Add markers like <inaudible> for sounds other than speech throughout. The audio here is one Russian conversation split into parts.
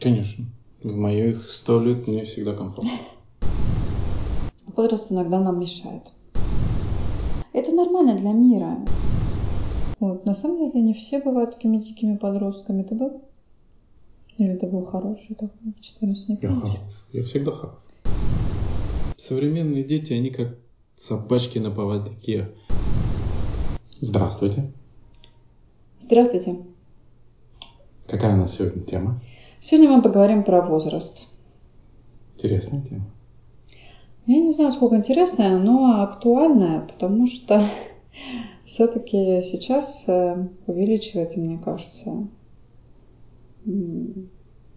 Конечно. В моих сто лет мне всегда комфортно. Возраст иногда нам мешает. Это нормально для мира. Вот. На самом деле не все бывают такими дикими подростками. Ты был? Или ты был хороший такой в 14 не Я хорош. Я всегда хорош. Современные дети, они как собачки на поводке. Здравствуйте. Здравствуйте. Какая у нас сегодня тема? Сегодня мы поговорим про возраст. Интересная тема. Я не знаю, сколько интересная, но актуальная, потому что <laughs> все-таки сейчас э, увеличивается, мне кажется,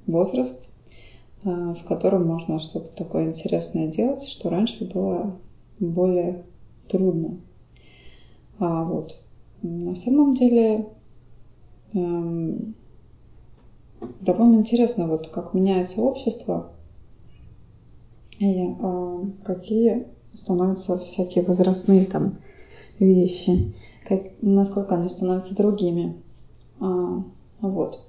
возраст, э, в котором можно что-то такое интересное делать, что раньше было более трудно. А вот на самом деле эм, довольно интересно, вот как меняется общество и э, какие становятся всякие возрастные там вещи, как, насколько они становятся другими. А, вот.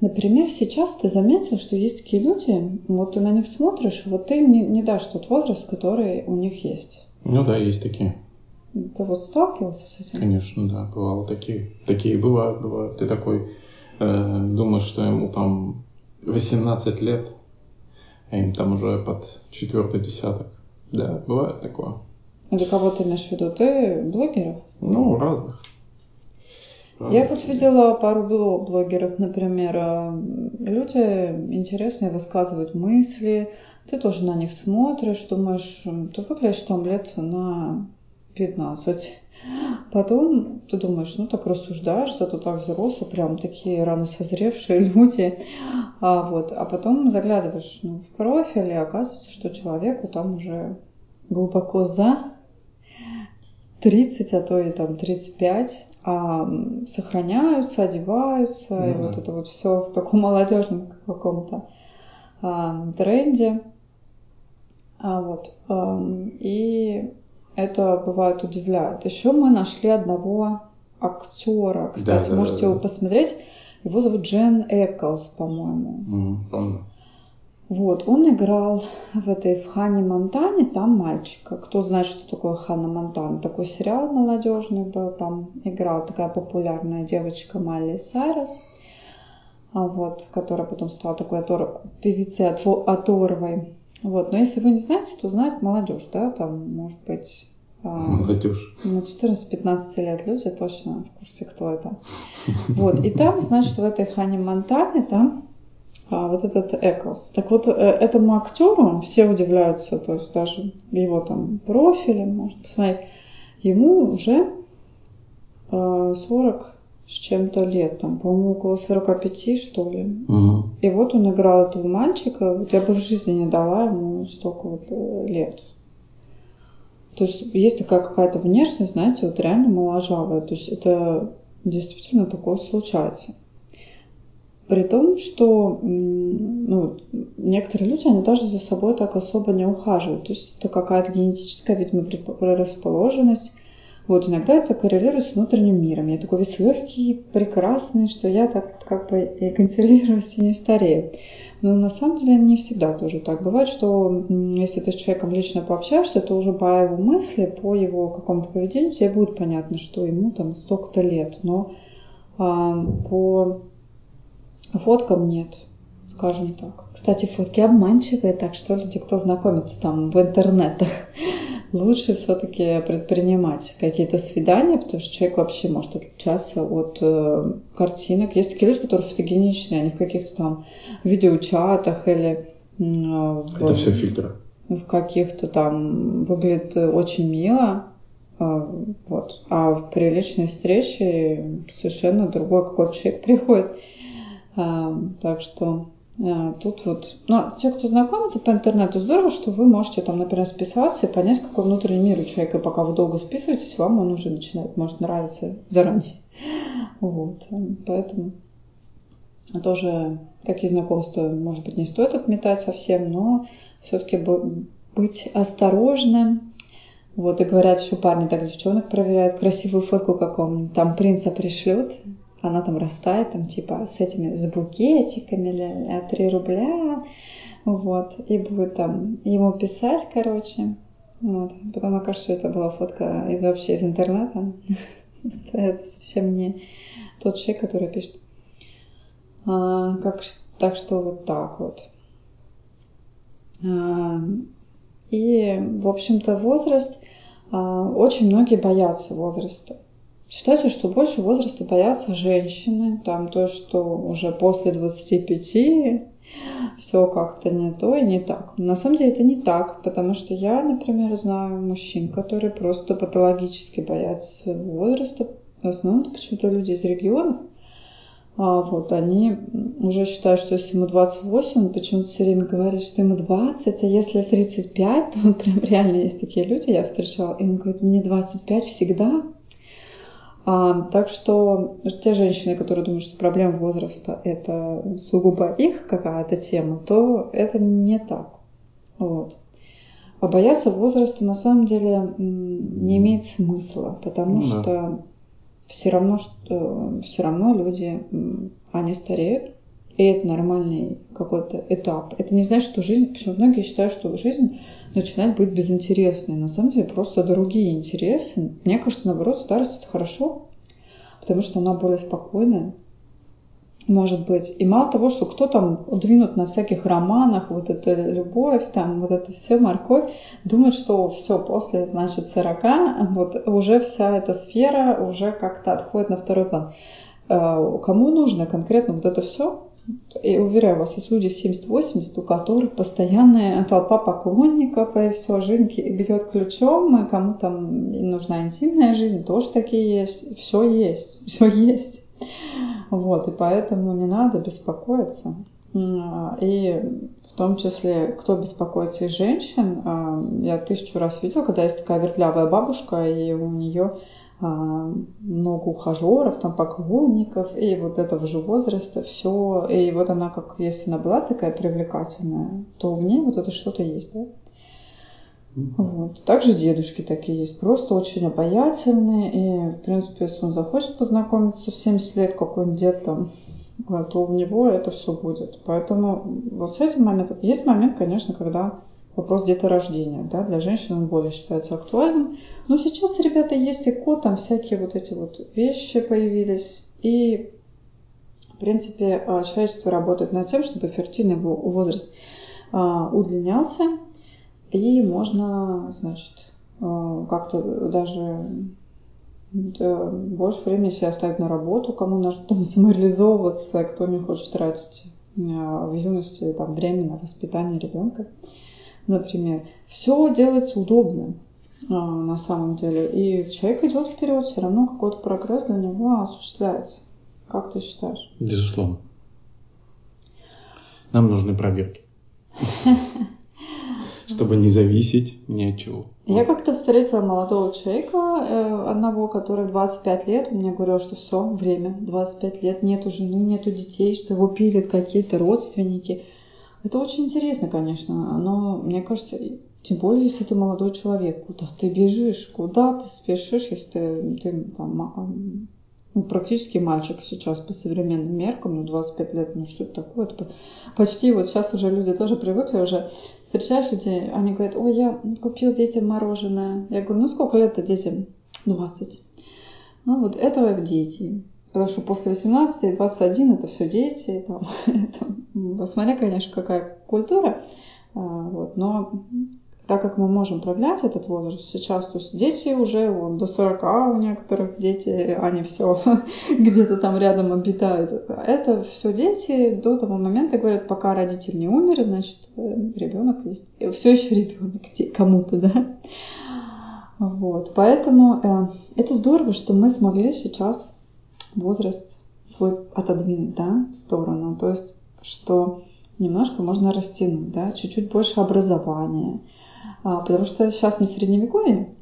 Например, сейчас ты заметил, что есть такие люди, вот ты на них смотришь, вот ты не, не дашь тот возраст, который у них есть. Ну да, есть такие. Ты вот сталкивался с этим? Конечно, да, бывало такие. Такие бывают, бывают. Ты такой э, думаешь, что ему там 18 лет, а им там уже под четвертый десяток. Да, бывает такое. Это кого ты имеешь в виду? Ты блогеров? Ну, разных. Я вот видела пару блогеров, например, э, люди интересные высказывают мысли, ты тоже на них смотришь, думаешь, ты выглядишь там лет на 15. Потом ты думаешь, ну так рассуждаешь, зато так взрослые, прям такие рано созревшие <laughs> люди. А, вот. а потом заглядываешь ну, в профиль, и оказывается, что человеку там уже глубоко за 30, а то и там 35, а сохраняются, одеваются, mm-hmm. и вот это вот все в таком <laughs> молодежном каком-то а, тренде. А вот, а, и это бывает удивляет. Еще мы нашли одного актера, кстати, да, можете да, да, его посмотреть. Его зовут Джен Эклс, по-моему. Mm, помню. Вот, он играл в этой в Хане Монтане, там мальчика. Кто знает, что такое Ханна Монтана? Такой сериал молодежный был, там играла такая популярная девочка Майли Сайрес, а вот, которая потом стала такой отор... певицей оторвой. Вот, но если вы не знаете, то знает молодежь, да, там, может быть, а, Молодежь. Ну, 14-15 лет люди точно в курсе, кто это. Вот. И там, значит, в этой Хане Монтане, там а, вот этот Эклс. Так вот, э, этому актеру все удивляются, то есть даже его там профилем, можно посмотреть, ему уже 40 а, с чем-то лет, там, по-моему, около 45, что ли. Угу. И вот он играл этого мальчика, вот я бы в жизни не дала ему столько вот э, лет. То есть есть такая какая-то внешность, знаете, вот реально моложавая. То есть это действительно такое случается. При том, что ну, некоторые люди, они даже за собой так особо не ухаживают. То есть это какая-то генетическая, видимо, предрасположенность. Вот иногда это коррелирует с внутренним миром. Я такой весь легкий, прекрасный, что я так как бы и консервируюсь и не старею. Но на самом деле не всегда тоже так. Бывает, что если ты с человеком лично пообщаешься, то уже по его мысли, по его какому-то поведению тебе будет понятно, что ему там столько-то лет. Но а, по фоткам нет, скажем так. Кстати, фотки обманчивые, так что люди, кто знакомится там в интернетах, лучше все-таки предпринимать какие-то свидания, потому что человек вообще может отличаться от э, картинок. Есть такие люди, которые фотогеничные, они в каких-то там видеочатах или э, в, Это все фильтры. В каких-то там выглядит очень мило, э, вот. А при личной встрече совершенно другой какой-то человек <laughs> приходит. Э, так что тут вот, ну, те, кто знакомится по интернету, здорово, что вы можете там, например, списаться и понять, какой внутренний мир у человека. Пока вы долго списываетесь, вам он уже начинает, может, нравиться заранее. <laughs> Вот, поэтому тоже такие знакомства, может быть, не стоит отметать совсем, но все-таки быть осторожным. Вот, и говорят, еще парни так девчонок проверяют, красивую фотку какому-нибудь, там принца пришлют, она там растает, там типа с этими, с букетиками, 3 рубля, вот, и будет там ему писать, короче, вот. Потом окажется, что это была фотка из, вообще из интернета. <laughs> это совсем не тот человек, который пишет. А, так что вот так вот. А, и, в общем-то, возраст, а, очень многие боятся возраста. Считается, что больше возраста боятся женщины, там то, что уже после 25 все как-то не то и не так. На самом деле это не так, потому что я, например, знаю мужчин, которые просто патологически боятся своего возраста. В основном это почему-то люди из регионов. А вот они уже считают, что если ему 28, он почему-то все время говорит, что ему 20, а если 35, то <laughs> прям реально есть такие люди, я встречала, и он говорит, мне 25 всегда, а, так что те женщины, которые думают, что проблема возраста это сугубо их какая-то тема, то это не так. Вот. А бояться возраста на самом деле не имеет смысла, потому ну, что да. все равно, что все равно люди, они стареют, и это нормальный какой-то этап. Это не значит, что жизнь, почему многие считают, что жизнь начинает быть безинтересной. На самом деле просто другие интересы. Мне кажется, наоборот, старость это хорошо, потому что она более спокойная. Может быть. И мало того, что кто там двинут на всяких романах, вот эта любовь, там вот это все, морковь, думает, что все, после, значит, 40, вот уже вся эта сфера уже как-то отходит на второй план. Э, кому нужно конкретно вот это все, и уверяю вас, есть люди в 70-80, у которых постоянная толпа поклонников, и все, жизнь бьет ключом, и кому там нужна интимная жизнь, тоже такие есть, все есть, <laughs> все есть. Вот, и поэтому не надо беспокоиться. И в том числе, кто беспокоится из женщин, а, я тысячу раз видела, когда есть такая вертлявая бабушка, и у нее а, много ухажеров, там поклонников, и вот этого же возраста все. И вот она, как если она была такая привлекательная, то в ней вот это что-то есть, да? Вот. Также дедушки такие есть, просто очень обаятельные. И, в принципе, если он захочет познакомиться в 70 лет, какой-нибудь дед там, то у него это все будет. Поэтому вот с этим моментом... Есть момент, конечно, когда вопрос деторождения. Да? Для женщин он более считается актуальным. Но сейчас, ребята, есть и код, там всякие вот эти вот вещи появились. И, в принципе, а, человечество работает над тем, чтобы фертильный возраст а, удлинялся. И можно, значит, а, как-то даже больше времени себе оставить на работу, кому нужно там <laughs> самореализовываться, кто не хочет тратить в юности там, время на воспитание ребенка например. Все делается удобно а, на самом деле. И человек идет вперед, все равно какой-то прогресс для него осуществляется. Как ты считаешь? Безусловно. Нам нужны проверки. <laughs> Чтобы не зависеть ни от чего. Я как-то встретила молодого человека, э, одного, который 25 лет, он мне говорил, что все, время, 25 лет, нету жены, нету детей, что его пилят какие-то родственники. Это очень интересно, конечно, но мне кажется, тем более, если ты молодой человек, куда ты бежишь, куда ты спешишь, если ты, ты там, ну, практически мальчик сейчас по современным меркам, ну, 25 лет, ну, что это такое? Это почти вот сейчас уже люди тоже привыкли, уже встречаешь людей, они говорят, ой, я купил детям мороженое. Я говорю, ну, сколько лет-то детям? 20. Ну, вот это дети. Потому что после 18 и 21 <laughs> это все дети. Там, это, смотря, конечно, какая культура. А, вот, но так как мы можем продлять этот возраст сейчас, то есть дети уже вот, до 40 у некоторых дети, они все <laughs> где-то там рядом обитают. Это все дети до того момента, говорят, пока родитель не умер, значит, э, ребенок есть. Все еще ребенок кому-то, да. Вот, поэтому э, это здорово, что мы смогли сейчас возраст свой отодвинуть, да, в сторону. То есть, что немножко можно растянуть, да, чуть-чуть больше образования. А, потому что сейчас не средневековье,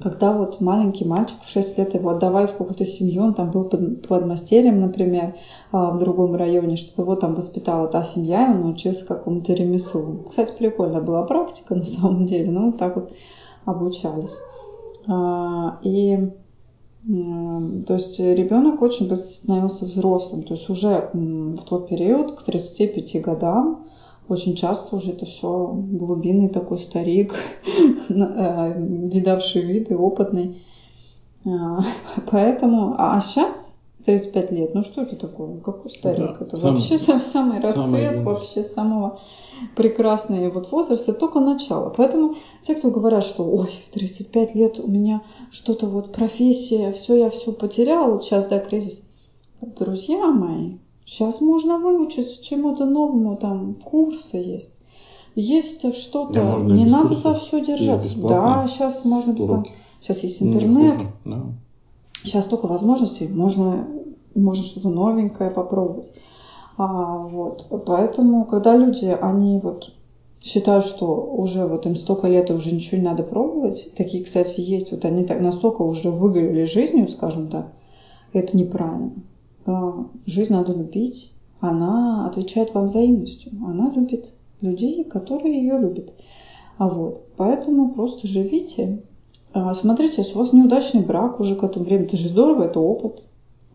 когда вот маленький мальчик в 6 лет его отдавали в какую-то семью, он там был под, под мастерем, например, а, в другом районе, чтобы его там воспитала та семья, и он научился какому-то ремеслу. Кстати, прикольная была практика <laughs> на самом деле, ну, вот так вот обучались. А, и То есть ребенок очень быстро становился взрослым. То есть уже в тот период, к 35 годам, очень часто уже это все глубинный такой старик, <laughs> э, видавший виды, опытный. А, <laughs> поэтому, а сейчас 35 лет, ну что это такое? Какой старик? Да, это вообще <laughs> самый расцвет, вообще самого прекрасного вот возраста, только начало. Поэтому те, кто говорят, что ой, в 35 лет у меня что-то вот профессия, все, я все потеряла, вот сейчас, да, кризис. Друзья мои, сейчас можно выучиться чему-то новому, там курсы есть. Есть что-то, да, не надо за все держаться. Да, сейчас можно бесплатно. Сейчас есть интернет. Не хуже, да. Сейчас столько возможностей, можно, можно что-то новенькое попробовать. А, вот. Поэтому, когда люди, они вот считают, что уже вот им столько лет и уже ничего не надо пробовать, такие, кстати, есть, вот они так настолько уже выгорели жизнью, скажем так, это неправильно. А, жизнь надо любить, она отвечает вам взаимностью, она любит людей, которые ее любят. А вот, поэтому просто живите, а, смотрите, если у вас неудачный брак уже к этому времени, это же здорово, это опыт.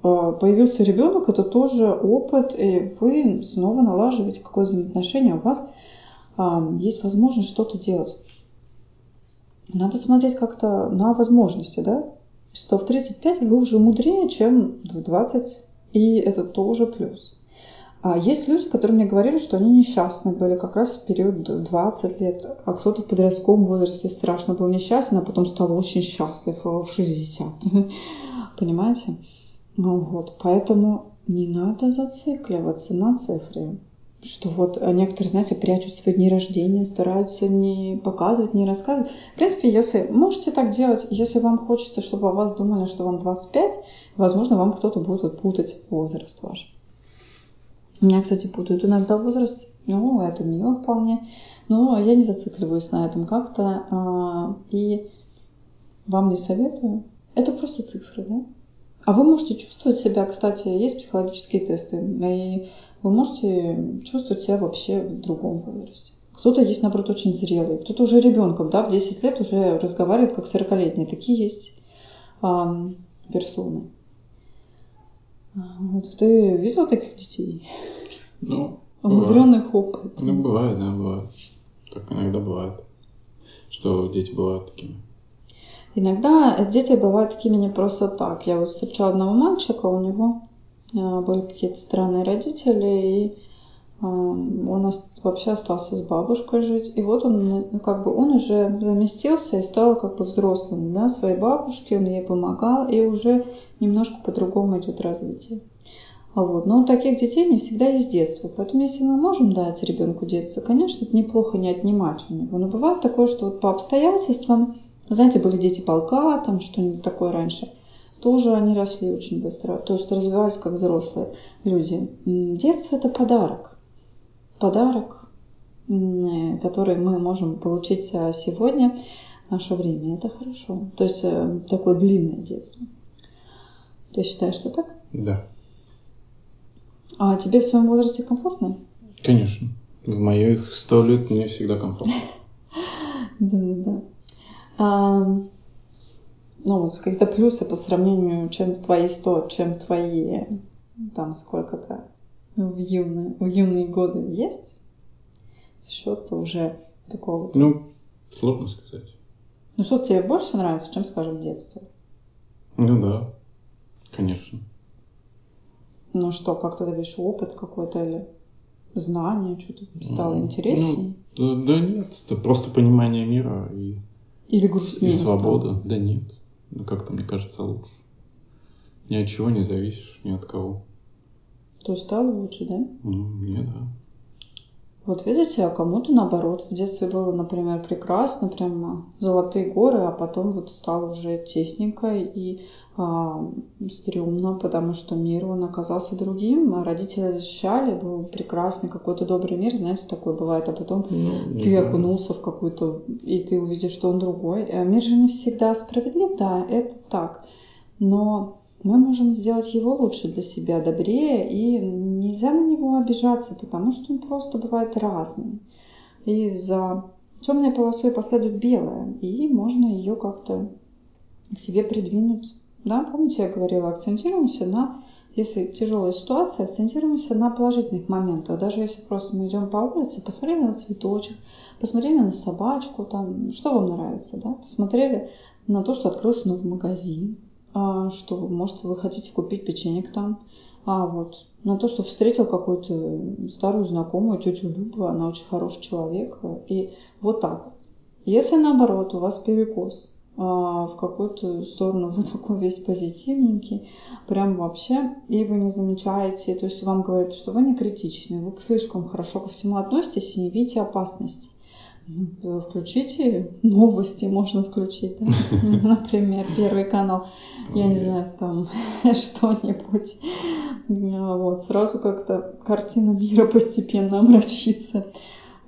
А, появился ребенок, это тоже опыт, и вы снова налаживаете какое-то взаимоотношение, у вас а, есть возможность что-то делать. Надо смотреть как-то на возможности, да? Что в 35 вы уже мудрее, чем в 20, и это тоже плюс. А есть люди, которые мне говорили, что они несчастны были как раз в период 20 лет, а кто-то в подростковом возрасте страшно был несчастен, а потом стал очень счастлив в 60. <laughs> Понимаете? Ну вот, поэтому не надо зацикливаться на цифре. Что вот некоторые, знаете, прячут свои дни рождения, стараются не показывать, не рассказывать. В принципе, если можете так делать, если вам хочется, чтобы о вас думали, что вам 25, возможно, вам кто-то будет вот путать возраст ваш. У меня, кстати, путают иногда возраст. Ну, это мило вполне. Но я не зацикливаюсь на этом как-то. А, и вам не советую. Это просто цифры, да? А вы можете чувствовать себя, кстати, есть психологические тесты, и вы можете чувствовать себя вообще в другом возрасте. Кто-то есть, наоборот, очень зрелый, кто-то уже ребенком, да, в 10 лет уже разговаривает как 40-летний. Такие есть эм, персоны. Вот ты видел таких детей? Ну, Умудренных опытом. Ну, бывает, да, бывает. Так иногда бывает, что дети бывают такими. Иногда дети бывают такими не просто так. Я вот встречала одного мальчика, у него э, были какие-то странные родители, и он вообще остался с бабушкой жить. И вот он, ну, как бы, он уже заместился и стал как бы взрослым, да, своей бабушке, он ей помогал, и уже немножко по-другому идет развитие. А вот. Но у таких детей не всегда есть детство. Поэтому если мы можем дать ребенку детство, конечно, это неплохо не отнимать у него. Но бывает такое, что вот по обстоятельствам, знаете, были дети полка, там что-нибудь такое раньше, тоже они росли очень быстро, то есть развивались как взрослые люди. Детство – это подарок подарок, который мы можем получить а, сегодня, наше время. Это хорошо. То есть э, такое длинное детство. Ты считаешь, что так? Да. А тебе в своем возрасте комфортно? Конечно. В моих сто лет мне всегда комфортно. <laughs> Да-да-да. Ну, вот какие-то плюсы по сравнению, чем твои сто, чем твои там сколько-то в юные, в юные годы есть за счет уже такого? Ну, сложно сказать. Ну, что тебе больше нравится, чем, скажем, детство? Ну да, конечно. Ну что, как ты видишь опыт какой-то или знание, что-то стало ну, интереснее? Ну, да, да нет, это просто понимание мира и, или грустнее и свобода. Стало? Да нет, ну как-то мне кажется лучше. Ни от чего не зависишь, ни от кого. То есть стало лучше, да? Ну, мне да. Вот видите, а кому-то наоборот. В детстве было, например, прекрасно, прямо золотые горы, а потом вот стало уже тесненько и стрёмно, потому что мир, он оказался другим, а родители защищали, был прекрасный какой-то добрый мир, знаете, такой бывает, а потом ну, ты знаю. окунулся в какой-то, и ты увидишь, что он другой. А мир же не всегда справедлив, да, это так. Но мы можем сделать его лучше для себя, добрее, и нельзя на него обижаться, потому что он просто бывает разным. И за темной полосой последует белая, и можно ее как-то к себе придвинуть Да, помните, я говорила, акцентируемся на, если тяжелая ситуация, акцентируемся на положительных моментах. Даже если просто мы идем по улице, посмотрели на цветочек, посмотрели на собачку, там, что вам нравится, да, посмотрели на то, что открылся новый магазин, а, что, может, вы хотите купить печенье там, а вот на то, что встретил какую-то старую знакомую, тетю Любу, она очень хороший человек, и вот так вот. Если наоборот у вас перекос, а, в какую-то сторону вы такой весь позитивненький, прям вообще, и вы не замечаете, то есть вам говорят, что вы не критичны, вы слишком хорошо ко всему относитесь и не видите опасности. Включите новости, можно включить, да? <laughs> например, Первый канал, я не знаю, там <laughs> что-нибудь. Вот, сразу как-то картина мира постепенно омрачится.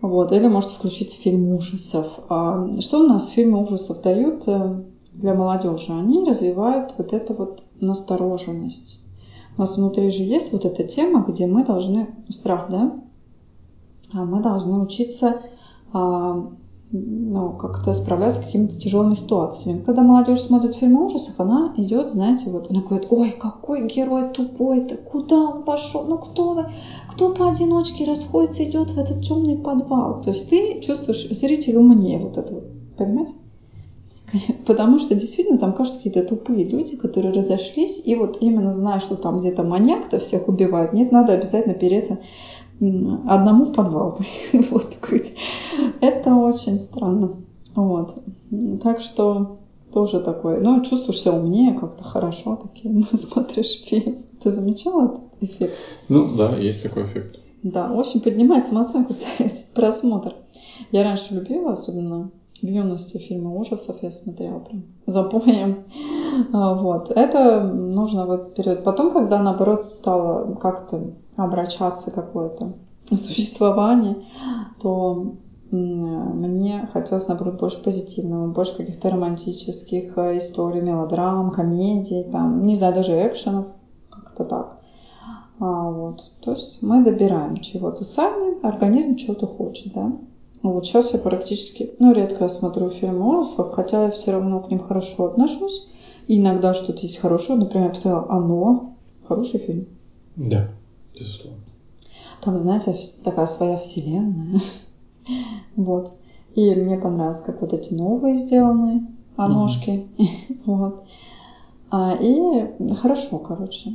Вот, или можете включить фильм ужасов. А что у нас фильмы ужасов дают э, для молодежи? Они развивают вот эту вот настороженность. У нас внутри же есть вот эта тема, где мы должны, страх, да? А мы должны учиться а, ну, как-то справляться с какими-то тяжелыми ситуациями. Когда молодежь смотрит фильмы ужасов, она идет, знаете, вот она говорит, ой, какой герой тупой-то, куда он пошел, ну кто вы, кто поодиночке расходится, идет в этот темный подвал. То есть ты чувствуешь, зритель умнее вот это понимаете? Потому что действительно там кажутся какие-то тупые люди, которые разошлись, и вот именно зная, что там где-то маньяк-то всех убивает, нет, надо обязательно переться одному в подвал. <laughs> вот. Это очень странно. Вот. Так что тоже такое. Ну, чувствуешь себя умнее, как-то хорошо такие. <laughs> Смотришь фильм. Ты замечал этот эффект? Ну, да, есть такой эффект. Да, очень поднимает самооценку <laughs> просмотр. Я раньше любила, особенно в юности фильмы ужасов я смотрела прям запоем. <laughs> А, вот. Это нужно в этот период. Потом, когда наоборот стало как-то обращаться какое-то существование, то мне хотелось, наоборот, больше позитивного, больше каких-то романтических э, историй, мелодрам, комедий, там, не знаю, даже экшенов, как-то так. А, вот. То есть мы добираем чего-то сами, организм чего-то хочет, да. Вот сейчас я практически, ну, редко я смотрю фильмы ужасов, хотя я все равно к ним хорошо отношусь. И иногда что-то есть хорошее, например, я посмотрела «Оно», хороший фильм. Да, безусловно. Там, знаете, такая своя вселенная. <laughs> Вот. И мне понравилось, как вот эти новые сделаны, оножки. <laughs> Вот. А, и хорошо, короче.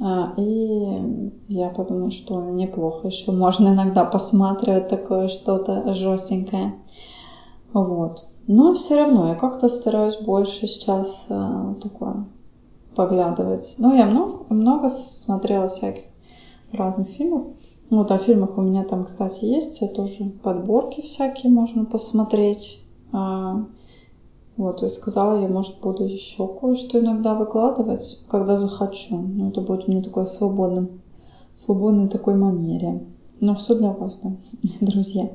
А, и я подумала, что неплохо. Еще можно иногда посматривать такое что-то жестенькое. Вот. Но все равно я как-то стараюсь больше сейчас а, такое поглядывать. Ну, я много, много смотрела всяких разных фильмов. Вот о фильмах у меня там, кстати, есть тоже подборки всякие можно посмотреть. А, вот, и сказала я, может, буду еще кое-что иногда выкладывать, когда захочу. Но это будет мне такой свободным, свободной такой манере. Но все для вас, да, <laughs> друзья.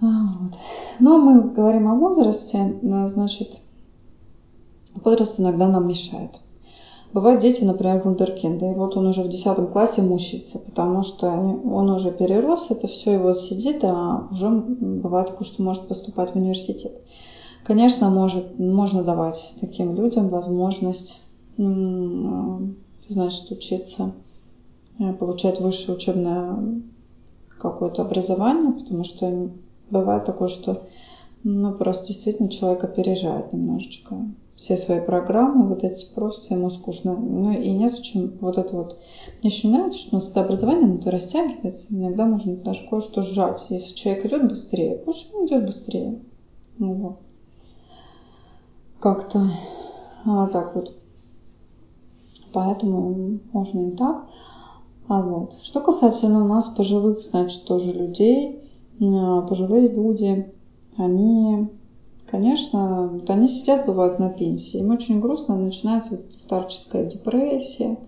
А, вот. Но мы говорим о возрасте, значит, возраст иногда нам мешает. Бывают дети, например, вундеркинды, и вот он уже в 10 классе мучается, потому что он уже перерос это все, вот сидит, а уже бывает такое, что может поступать в университет. Конечно, может, можно давать таким людям возможность, значит, учиться, э, получать высшее учебное какое-то образование, потому что бывает такое, что ну, просто действительно человек опережает немножечко все свои программы, вот эти просто ему скучно. Ну и незачем вот это вот. Мне еще не нравится, что у нас это образование, оно то растягивается. Иногда можно даже кое-что сжать. Если человек идет быстрее, пусть он идет быстрее. Ну вот. Как-то а, так вот. Поэтому можно и так. А вот. Что касательно у нас пожилых, значит, тоже людей, а, пожилые люди, они конечно, вот они сидят, бывают на пенсии. Им очень грустно, начинается вот старческая депрессия.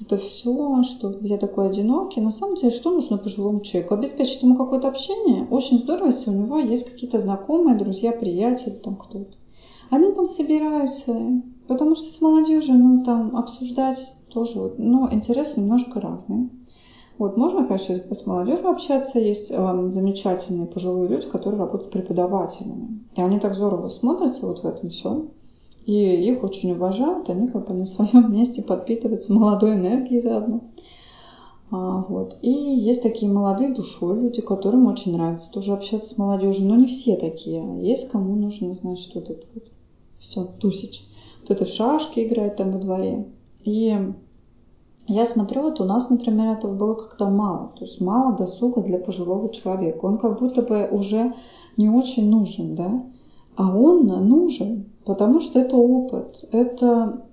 Это все, что я такой одинокий. На самом деле, что нужно пожилому человеку? Обеспечить ему какое-то общение. Очень здорово, если у него есть какие-то знакомые, друзья, приятели, там кто-то. Они там собираются, потому что с молодежью, ну, там, обсуждать тоже, вот, но интересы немножко разные. Вот, можно, конечно, с молодежью общаться. Есть э, замечательные пожилые люди, которые работают преподавателями. И они так здорово смотрятся вот в этом всем. И их очень уважают, они как бы на своем <laughs> месте подпитываются молодой энергией заодно. А, вот. И есть такие молодые душой люди, которым очень нравится тоже общаться с молодежью, но не все такие. Есть кому нужно, значит, вот это вот все, тусич. Вот это в шашки играть там во дворе. И я смотрю, вот у нас, например, этого было как-то мало. То есть мало досуга для пожилого человека. Он как будто бы уже не очень нужен, да? А он нужен, потому что это опыт. Это,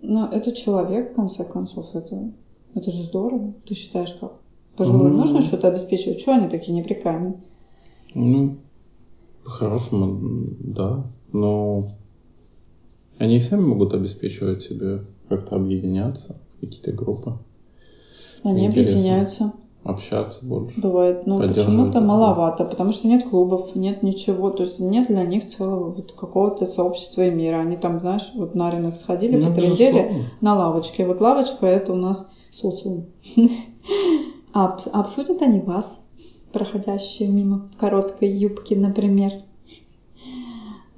ну, это человек, в конце концов. Это, это же здорово. Ты считаешь, как? Пожилым mm-hmm. нужно что-то обеспечивать? Чего они такие неприкаянные? Ну, по-хорошему, да. Но они сами могут обеспечивать себе, как-то объединяться какие-то группы. Они объединяются. Общаться больше. Бывает, но ну, почему-то маловато, потому что нет клубов, нет ничего, то есть нет для них целого вот какого-то сообщества и мира. Они там, знаешь, вот на рынок сходили, ну, потрендели на лавочке. Вот лавочка это у нас социум. <laughs> А обсудят они вас, проходящие мимо короткой юбки, например.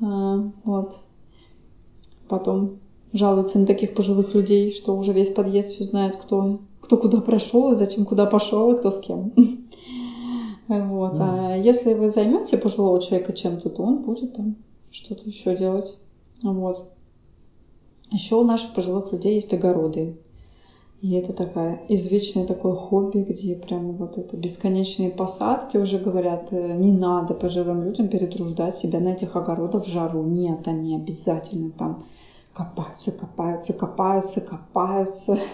А, вот. Потом жалуются на таких пожилых людей, что уже весь подъезд все знает, кто, кто куда прошел, и зачем куда пошел, и кто с кем. <laughs> Вот. А если вы займете пожилого человека чем-то, то он будет там что-то еще делать. Вот. Еще у наших пожилых людей есть огороды. И это такая извечное такое хобби, где прямо вот это бесконечные посадки уже говорят, э, не надо пожилым людям перетруждать себя на этих огородах в жару. Нет, они обязательно там копаются, копаются, копаются, копаются. <laughs>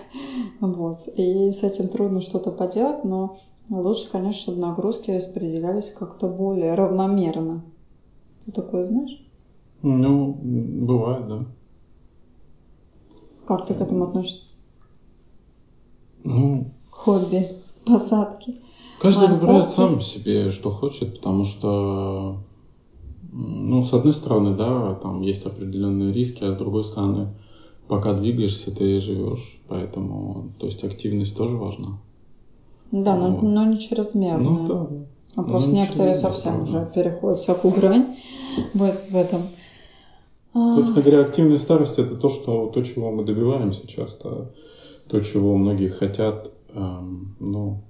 Вот. И с этим трудно что-то поделать, но лучше, конечно, чтобы нагрузки распределялись как-то более равномерно. Ты такое знаешь? Ну, бывает, да. Как ты к этому относишься? Ну, хобби <laughs> с посадки. Каждый выбирает сам себе, что хочет, потому что ну, с одной стороны, да, там есть определенные риски, а с другой стороны, пока двигаешься, ты живешь. Поэтому, то есть активность тоже важна. Да, но, вот. но не чрезмерно. Ну, да. А просто ну, некоторые совсем правда. уже переходят всякую грань в, в этом. Собственно а. говоря, активная старость это то, что, то, чего мы добиваемся часто, то, чего многие хотят, эм, ну,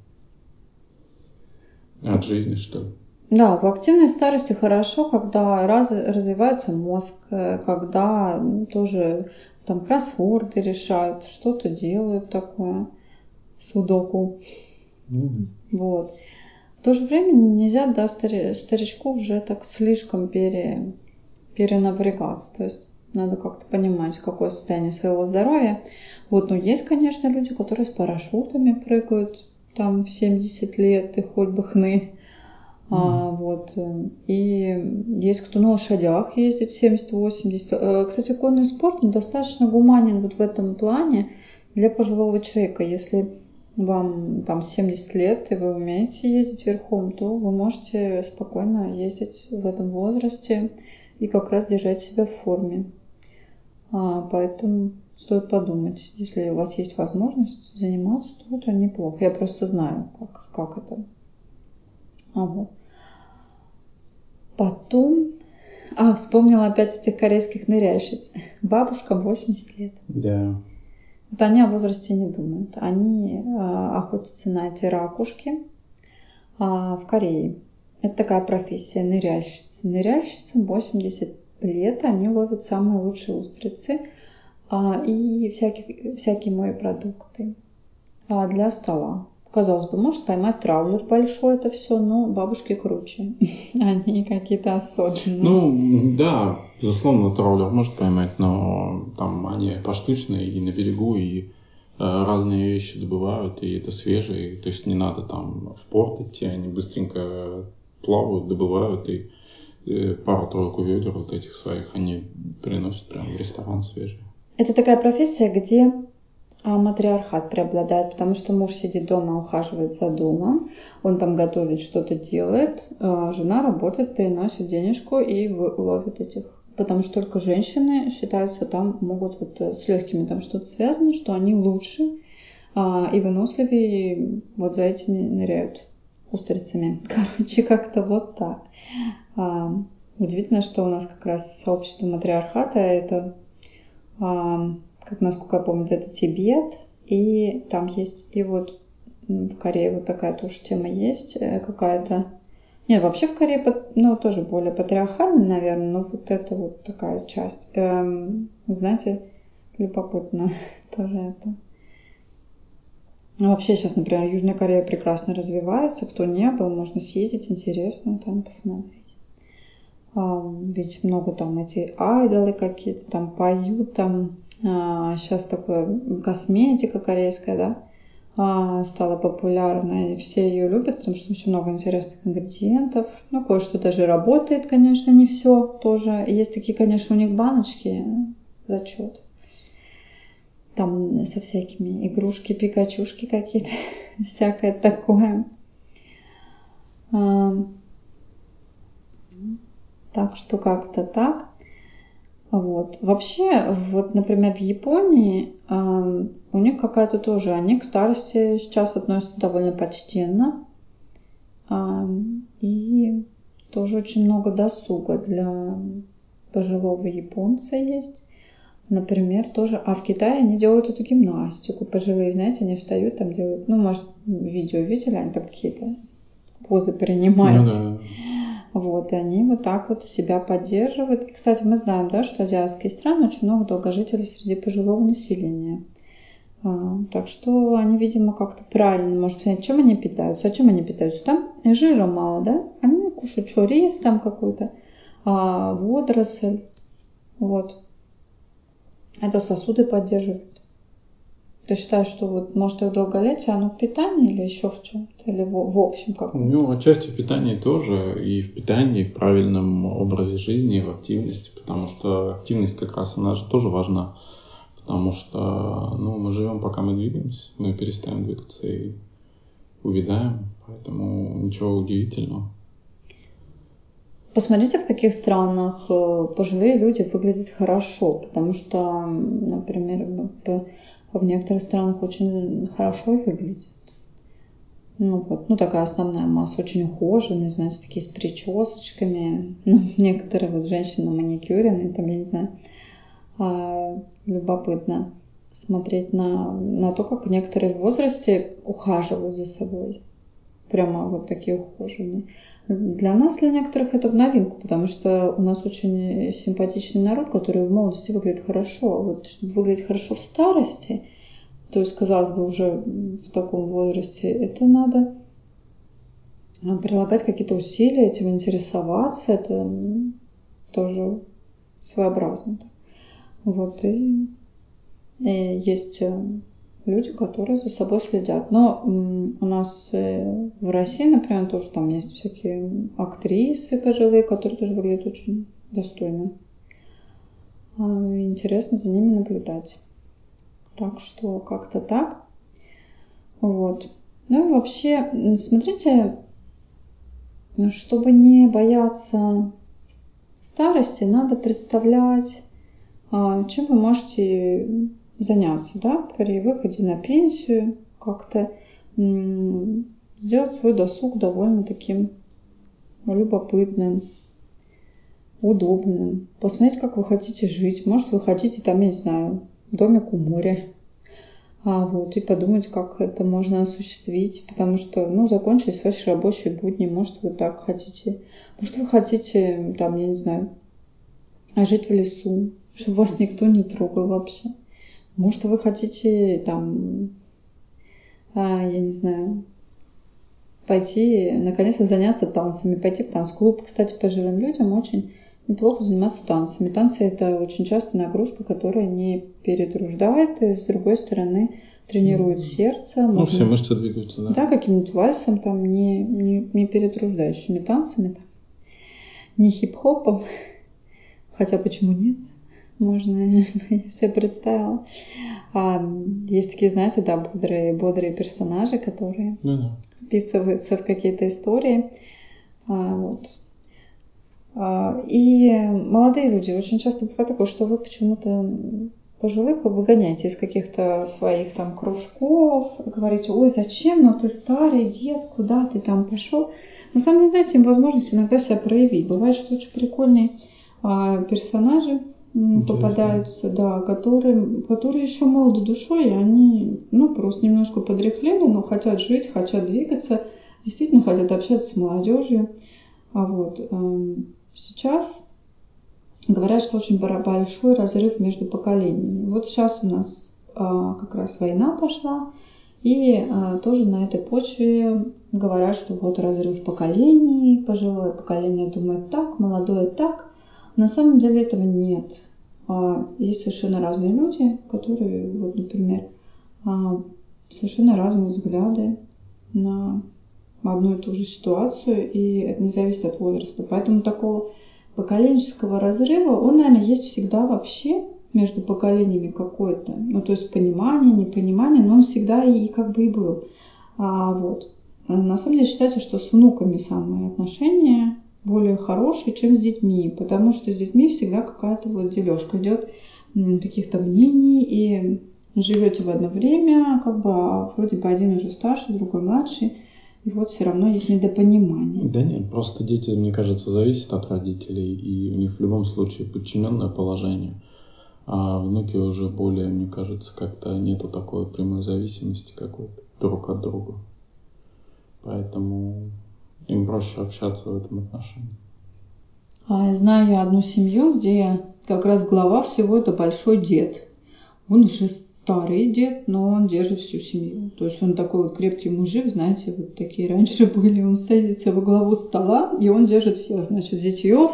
от жизни, что ли. Да, в активной старости хорошо, когда раз, развивается мозг, э, когда ну, тоже там кроссворды решают, что-то делают такое, судоку. Mm-hmm. Вот. В то же время нельзя, да, старичку уже так слишком пере, перенапрягаться. То есть надо как-то понимать, какое состояние своего здоровья. Вот, но есть, конечно, люди, которые с парашютами прыгают там в 70 лет и хоть бы хны. А, вот. Э, и есть кто на лошадях ездит 70-80. Э, кстати, конный спорт он достаточно гуманен вот в этом плане для пожилого человека. Если вам там 70 лет и вы умеете ездить верхом, то вы можете спокойно ездить в этом возрасте и как раз держать себя в форме. А, поэтому стоит подумать, если у вас есть возможность заниматься, то это неплохо. Я просто знаю, как, как это. А вот. Потом... А, вспомнила опять этих корейских ныряющиц. Бабушкам 80 лет. Да. Вот они о возрасте не думают. Они э, охотятся на эти ракушки э, в Корее. Это такая профессия ныряльщица. Ныряльщицам 80 лет, они ловят самые лучшие устрицы э, и всякие, всякие морепродукты э, для стола. Казалось бы, может поймать траулер большой, это все, но бабушки круче. <laughs> Они какие-то особенные. Ну, да, безусловно, траулер может поймать, но там они поштучные и на берегу, и э, разные вещи добывают, и это свежие, то есть не надо там в порт идти, они быстренько плавают, добывают, и э, пару-тройку ведер вот этих своих они приносят прямо в ресторан свежие. Это такая профессия, где а матриархат преобладает, потому что муж сидит дома, ухаживает за домом, он там готовит, что-то делает, а жена работает, приносит денежку и ловит этих. Потому что только женщины считаются там могут вот с легкими там что-то связано, что они лучше а, и выносливее, вот за этими ныряют устрицами. <laughs> Короче, как-то вот так. А, Удивительно, что у нас как раз сообщество матриархата это, как насколько я помню, это Тибет, и там есть и вот в Корее вот такая тоже тема есть э, какая-то. Нет, вообще в Корее, ну, тоже более патриархальная, наверное, но вот это вот такая часть. Эм, знаете, любопытно <laughs> тоже это. Вообще сейчас, например, Южная Корея прекрасно развивается. Кто не был, можно съездить, интересно там посмотреть. Ведь много там эти айдолы какие-то там поют, там сейчас а, такое косметика корейская, да, а, стала популярной. Все ее любят, потому что очень много интересных ингредиентов. Ну, кое-что даже работает, конечно, не все тоже. Есть такие, конечно, у них баночки, зачет. Там со всякими игрушки, пикачушки какие-то, <laughs> всякое такое. А, так что как-то так. Вот. Вообще, вот, например, в Японии э, у них какая-то тоже, они к старости сейчас относятся довольно почтенно. Э, и тоже очень много досуга для пожилого японца есть. Например, тоже, а в Китае они делают эту гимнастику. Пожилые, знаете, они встают, там делают, ну, может, видео видели, они там какие-то позы принимают. Ну, да. Вот, и они вот так вот себя поддерживают. И, кстати, мы знаем, да, что азиатские страны очень много долгожителей среди пожилого населения. А, так что они, видимо, как-то правильно, может понять, чем они питаются. А чем они питаются? Там жира мало, да? Они кушают что, рис там какой-то, а, водоросль. Вот. Это сосуды поддерживают. Ты считаешь, что вот может их долголетие, оно в питании или еще в чем-то? Или в, в общем как? Ну, отчасти в питании тоже. И в питании, и в правильном образе жизни, и в активности. Потому что активность как раз, она же тоже важна. Потому что ну, мы живем, пока мы двигаемся. Мы перестаем двигаться и увядаем. Поэтому ничего удивительного. Посмотрите, в каких странах э, пожилые люди выглядят хорошо, потому что, например, в некоторых странах очень хорошо выглядит. Ну вот, ну такая основная масса, очень ухоженные, знаете, такие с причесочками. <laughs> Ну, некоторые вот женщины маникюренные, там, я не знаю, а, любопытно смотреть на, на то, как некоторые в возрасте ухаживают за собой. Прямо вот такие ухоженные. Для нас, для некоторых, это в новинку, потому что у нас очень симпатичный народ, который в молодости выглядит хорошо. А вот чтобы выглядеть хорошо в старости, то есть, казалось бы, уже в таком возрасте, это надо а, прилагать какие-то усилия, этим интересоваться, это тоже своеобразно. Вот, и, и есть э, люди, которые за собой следят. Но у нас э, в России, например, тоже там есть всякие актрисы пожилые, которые тоже выглядят очень достойно. А, интересно за ними наблюдать. Так что как-то так. Вот. Ну и вообще, смотрите, чтобы не бояться старости, надо представлять, а, чем вы можете заняться, да, при выходе на пенсию, как-то сделать свой досуг довольно таким любопытным, удобным. Посмотреть, как вы хотите жить. Может, вы хотите там, я не знаю, домик у моря. А вот, и подумать, как это можно осуществить, потому что, ну, закончились ваши рабочие будни, может, вы так хотите, может, вы хотите, там, я не знаю, жить в лесу, чтобы вас никто не трогал вообще. Может, вы хотите там, а, я не знаю, пойти, наконец-то заняться танцами, пойти в танцклуб. Кстати, пожилым людям очень неплохо заниматься танцами. Танцы это очень часто нагрузка, которая не перетруждает, и с другой стороны тренирует сердце. Ну, можно, все мышцы двигаются, да. Да, каким-нибудь вальсом, там, не, не, не перетруждающими танцами, там, не хип-хопом. Хотя почему нет? Можно <laughs> себе представила. А, есть такие, знаете, да, бодрые, бодрые персонажи, которые ну, да. вписываются в какие-то истории. А, вот. а, и молодые люди, очень часто бывает такое, что вы почему-то пожилых вы выгоняете из каких-то своих там кружков, говорите, ой, зачем, ну ты старый дед, куда ты там пошел. На самом деле, дайте им возможность иногда себя проявить. Бывает, что очень прикольные а, персонажи Интересно. попадаются, да, которые, которые еще молоды душой, и они, ну, просто немножко подряхлели, но хотят жить, хотят двигаться, действительно хотят общаться с молодежью. А вот эм, сейчас говорят, что очень большой разрыв между поколениями. Вот сейчас у нас а, как раз война пошла, и а, тоже на этой почве говорят, что вот разрыв поколений, пожилое поколение думает так, молодое так. На самом деле этого нет. А, есть совершенно разные люди, которые, вот, например, совершенно разные взгляды на одну и ту же ситуацию, и это не зависит от возраста. Поэтому такого поколенческого разрыва, он, наверное, есть всегда вообще между поколениями какой-то. Ну, то есть понимание, непонимание, но он всегда и, и как бы и был. А, вот. На самом деле считается, что с внуками самые отношения более хорошие, чем с детьми, потому что с детьми всегда какая-то вот дележка идет каких-то мнений, и живете в одно время, как бы, а вроде бы один уже старше, другой младший, и вот все равно есть недопонимание. Да нет, просто дети, мне кажется, зависят от родителей, и у них в любом случае подчиненное положение. А внуки уже более, мне кажется, как-то нету такой прямой зависимости какой-то друг от друга. Поэтому им проще общаться в этом отношении. А я знаю одну семью, где как раз глава всего это большой дед. Он уже старый дед, но он держит всю семью. То есть он такой вот крепкий мужик, знаете, вот такие раньше <laughs> были. Он садится во главу стола, и он держит всех, значит, зятьев,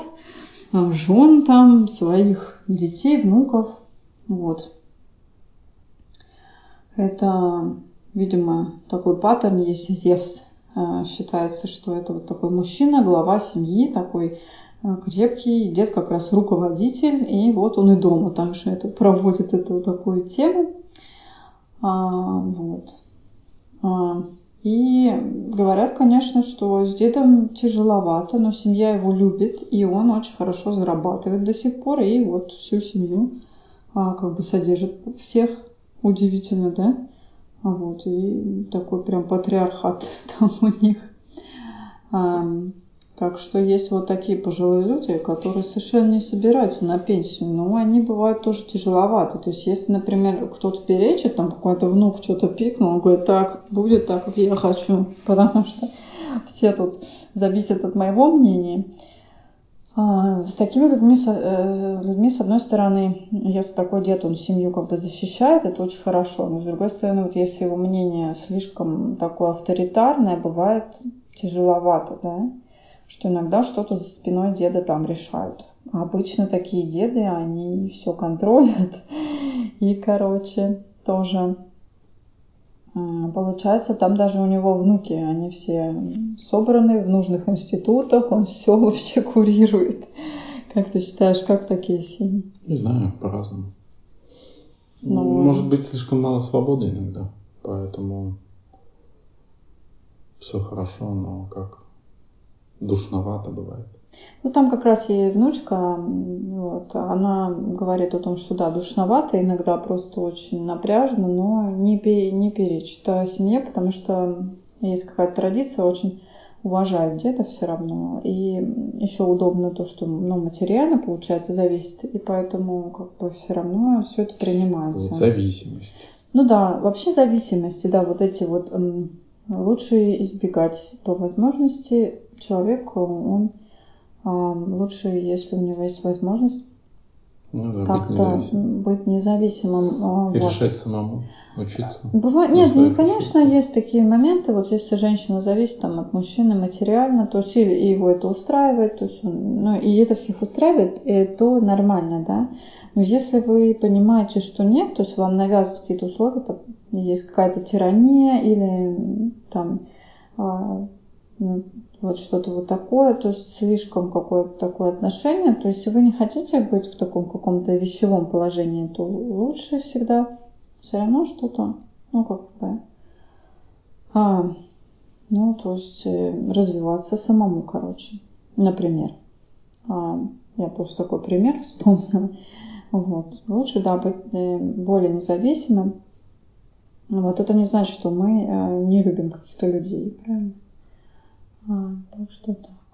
а, жен там, своих детей, внуков. Вот. Это, видимо, такой паттерн есть Зевс. А, считается, что это вот такой мужчина, глава семьи, такой а, крепкий, дед как раз руководитель, и вот он и дома также это проводит эту такую тему. А, вот. А, и говорят, конечно, что с дедом тяжеловато, но семья его любит, и он очень хорошо зарабатывает до сих пор, и вот всю семью а, как бы содержит всех. Удивительно, да? А вот, и такой прям патриархат <laughs> там у них. Так что есть вот такие пожилые люди, которые совершенно не собираются на пенсию, но они бывают тоже тяжеловаты. То есть если, например, кто-то перечит, там какой-то внук что-то пикнул, он говорит, так, будет так, как я хочу, <laughs> потому что все тут зависят от моего мнения. А, с такими людьми, э, людьми, с одной стороны, если такой дед, он семью как бы защищает, это очень хорошо. Но с другой стороны, вот если его мнение слишком такое авторитарное, бывает тяжеловато, да что иногда что-то за спиной деда там решают. А обычно такие деды, они все контролят. <laughs> И, короче, тоже Получается, там даже у него внуки, они все собраны в нужных институтах, он <laughs> все вообще курирует. Как ты считаешь, как такие семьи? Не знаю, по-разному. Но... Ну, Может быть, слишком мало свободы иногда, поэтому все хорошо, но как душновато бывает. Ну, там как раз и внучка, вот, она говорит о том, что да, душновато, иногда просто очень напряжно, но не, не перечит семье, потому что есть какая-то традиция, очень уважают деда все равно. И еще удобно то, что ну, материально, получается, зависит, и поэтому как бы все равно все это принимается. Вот зависимость. Ну да, вообще зависимости, да, вот эти вот лучше избегать по возможности человек, он лучше, если у него есть возможность ну, да, как-то быть независимым. А, И вот. решать самому, учиться. Бывает, нет, ну, конечно, ошибки. есть такие моменты, вот если женщина зависит там, от мужчины материально, то есть или его это устраивает, то есть он, ну, и это всех устраивает, то нормально, да. Но если вы понимаете, что нет, то есть вам навязывают какие-то условия, там есть какая-то тирания или там а, вот что-то вот такое, то есть слишком какое-то такое отношение. То есть, если вы не хотите быть в таком каком-то вещевом положении, то лучше всегда все равно что-то, ну, как бы, а, ну, то есть э, развиваться самому, короче. Например, а, я просто такой пример <laughs> вспомнила. Вот. Лучше, да, быть э, более независимым. Вот это не значит, что мы э, не любим каких-то людей, правильно? А, так что так.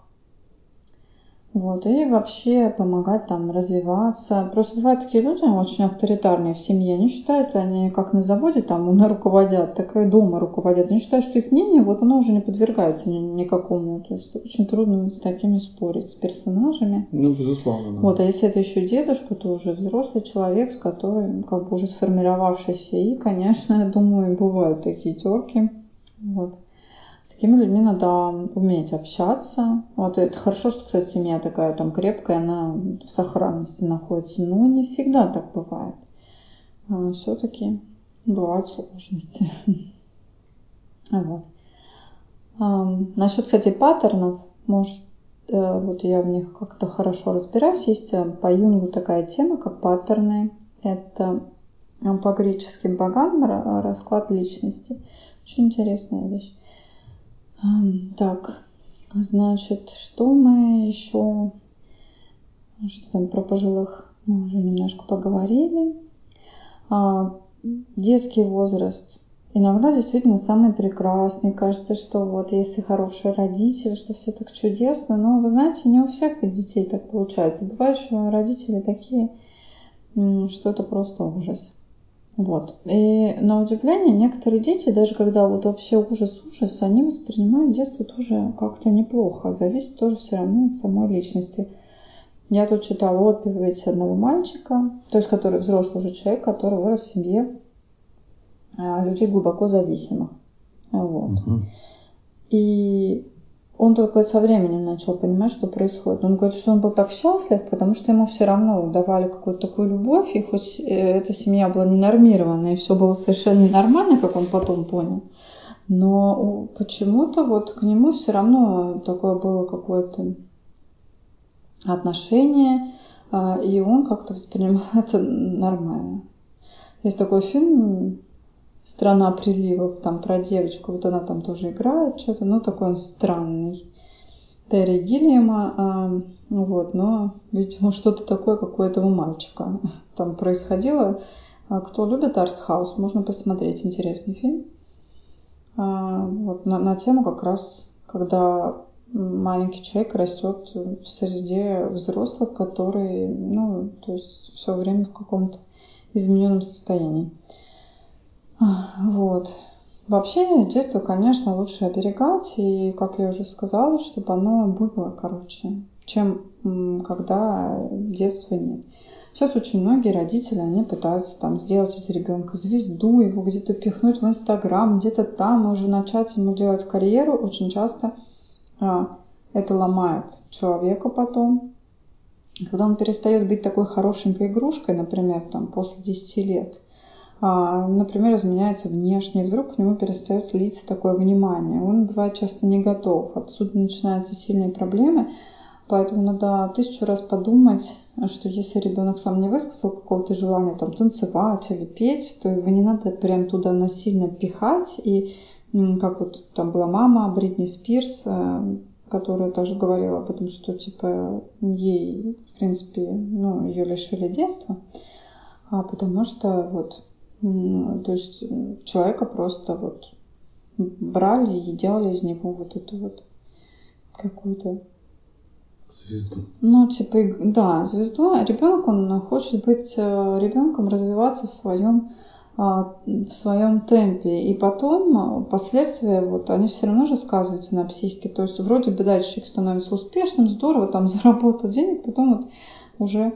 Вот, и вообще помогать там развиваться. Просто бывают такие люди очень авторитарные в семье. Они считают, они как на заводе там <laughs> руководят, так и дома руководят. Они считают, что их мнение, вот оно уже не подвергается ни, никакому. То есть очень трудно с такими спорить, с персонажами. Ну, безусловно, да. Вот, а если это еще дедушка, то уже взрослый человек, с которым как бы уже сформировавшийся. И, конечно, <laughs> я думаю, бывают такие терки. Вот. С такими людьми надо уметь общаться. Вот это хорошо, что, кстати, семья такая там крепкая, она в сохранности находится. Но не всегда так бывает. А все-таки бывают сложности. <laughs> Вот. Насчет, кстати, паттернов, может, э, вот я в них как-то хорошо разбираюсь. Есть э, по Юнгу такая тема, как паттерны. Это по греческим богам расклад личности. Очень интересная вещь. Так, значит, что мы еще... Что там про пожилых мы уже немножко поговорили. А, детский возраст. Иногда действительно самый прекрасный. Кажется, что вот если хорошие родители, что все так чудесно. Но вы знаете, не у всех детей так получается. Бывает, что родители такие, что это просто ужас. Вот. И на удивление некоторые дети, даже когда вот вообще ужас-ужас, они воспринимают детство тоже как-то неплохо. Зависит тоже все равно от самой личности. Я тут читала отповедь одного мальчика, то есть который взрослый уже человек, который вырос в семье а, людей глубоко зависимых. Вот. Угу. И он только со временем начал понимать, что происходит. Он говорит, что он был так счастлив, потому что ему все равно давали какую-то такую любовь, и хоть э, эта семья была ненормированная, и все было совершенно ненормально, как он потом понял, но почему-то вот к нему все равно такое было какое-то отношение, а, и он как-то воспринимал <laughs> это нормально. Есть такой фильм страна приливов, там про девочку, вот она там тоже играет что-то, ну такой он странный. Терри Гиллиама, а, вот, но, видимо, что-то такое, как у этого мальчика <laughs> там происходило. А кто любит артхаус, можно посмотреть интересный фильм. А, вот, на, на тему как раз, когда маленький человек растет в среде взрослых, которые, ну, то есть все время в каком-то измененном состоянии. Вот. Вообще детство, конечно, лучше оберегать, и, как я уже сказала, чтобы оно было короче, чем когда детства нет. Сейчас очень многие родители, они пытаются там сделать из ребенка звезду, его где-то пихнуть в Инстаграм, где-то там уже начать ему делать карьеру. Очень часто а, это ломает человека потом. Когда он перестает быть такой хорошенькой игрушкой, например, там после 10 лет – например, изменяется внешне, вдруг к нему перестает литься такое внимание. Он бывает часто не готов. Отсюда начинаются сильные проблемы. Поэтому надо тысячу раз подумать, что если ребенок сам не высказал какого-то желания там, танцевать или петь, то его не надо прям туда насильно пихать. И как вот там была мама Бритни Спирс, э, которая тоже говорила об этом, что типа ей, в принципе, ну, ее лишили детства, а потому что вот то есть человека просто вот брали и делали из него вот эту вот какую-то звезду. Ну, типа, да, звезду. Ребенок, он хочет быть э, ребенком, развиваться в своем а, в своем темпе. И потом последствия, вот, они все равно же сказываются на психике. То есть вроде бы дальше человек становится успешным, здорово, там заработал денег, потом вот уже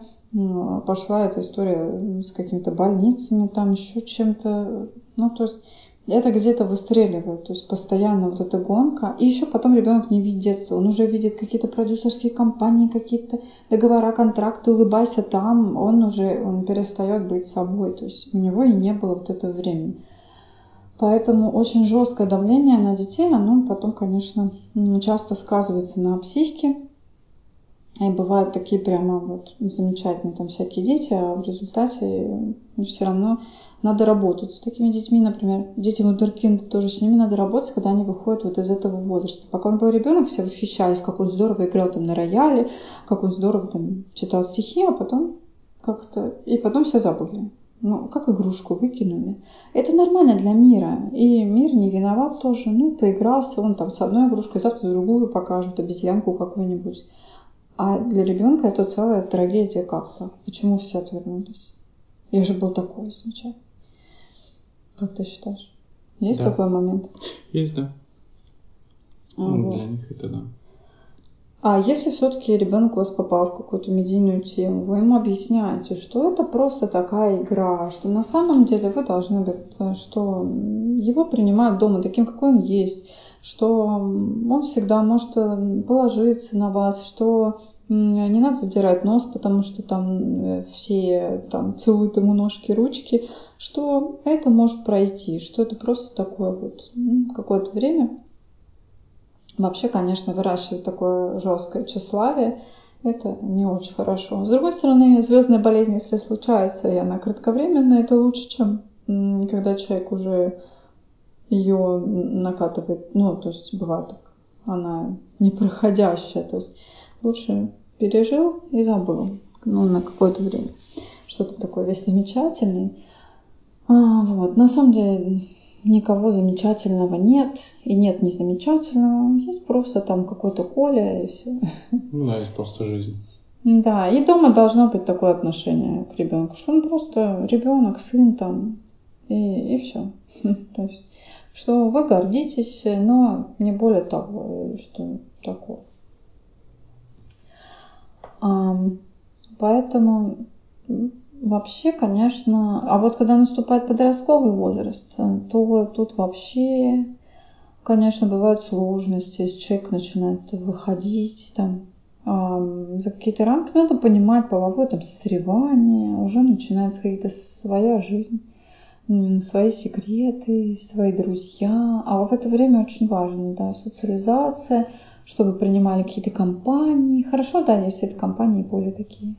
пошла эта история с какими-то больницами, там еще чем-то. Ну, то есть это где-то выстреливает, то есть постоянно вот эта гонка. И еще потом ребенок не видит детства, он уже видит какие-то продюсерские компании, какие-то договора, контракты, улыбайся там, он уже он перестает быть собой, то есть у него и не было вот этого времени. Поэтому очень жесткое давление на детей, оно потом, конечно, часто сказывается на психике, и бывают такие прямо вот замечательные там всякие дети, а в результате все равно надо работать с такими детьми, например, дети вундеркинды, тоже с ними надо работать, когда они выходят вот из этого возраста. Пока он был ребенок, все восхищались, как он здорово играл там на рояле, как он здорово там читал стихи, а потом как-то, и потом все забыли. Ну, как игрушку выкинули. Это нормально для мира. И мир не виноват тоже. Ну, поигрался он там с одной игрушкой, завтра другую покажут, обезьянку какую-нибудь. А для ребенка это целая трагедия как-то. Почему все отвернулись? Я же был такой замечательный. Как ты считаешь? Есть Да. такой момент? Есть, да. А, Ну, вот. Для них это да. А если все-таки ребенок у вас попал в какую-то медийную тему, вы ему объясняете, что это просто такая игра, что на самом деле вы должны быть, э, что его принимают дома таким, какой он есть, что он всегда может э, положиться на вас, что не надо задирать нос, потому что там э, все там целуют ему ножки, ручки, что это может пройти, что это просто такое вот какое-то время Вообще, конечно, выращивать такое жесткое тщеславие – это не очень хорошо. С другой стороны, звездная болезнь, если случается, и она кратковременная, это лучше, чем когда человек уже ее накатывает. Ну, то есть бывает так, она непроходящая. То есть лучше пережил и забыл ну, на какое-то время. Что-то такое весь замечательный. А, вот. На самом деле никого замечательного нет. И нет не замечательного. Есть просто там какой-то Коля и все. Ну да, это просто жизнь. Да, и дома должно быть такое отношение к ребенку, что он просто ребенок, сын там, и, и все. <laughs> То есть, что вы гордитесь, но не более того, и что такое. Поэтому вообще, конечно, а вот когда наступает подростковый возраст, э, то тут вообще, конечно, бывают сложности, если человек начинает выходить там ам, за какие-то рамки, надо понимать половое там созревание, уже начинается какая-то своя жизнь, свои секреты, свои друзья. А в это время очень важно, да, социализация, чтобы принимали какие-то компании. Хорошо, да, если это компании более такие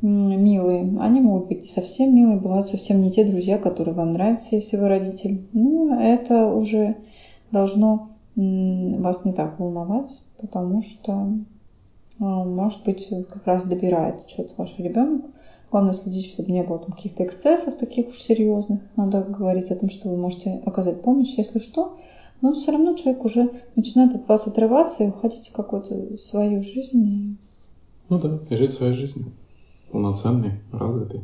милые. Они могут быть не совсем милые, бывают совсем не те друзья, которые вам нравятся, если вы родитель. Ну, это уже должно вас не так волновать, потому что, а, может быть, как раз добирает что-то ваш ребенок. Главное следить, чтобы не было там каких-то эксцессов таких уж серьезных. Надо говорить о том, что вы можете оказать помощь, если что. Но все равно человек уже начинает от вас отрываться и уходить в какую-то свою жизнь. Ну да, и жить своей жизнью. Полноценной, развитой.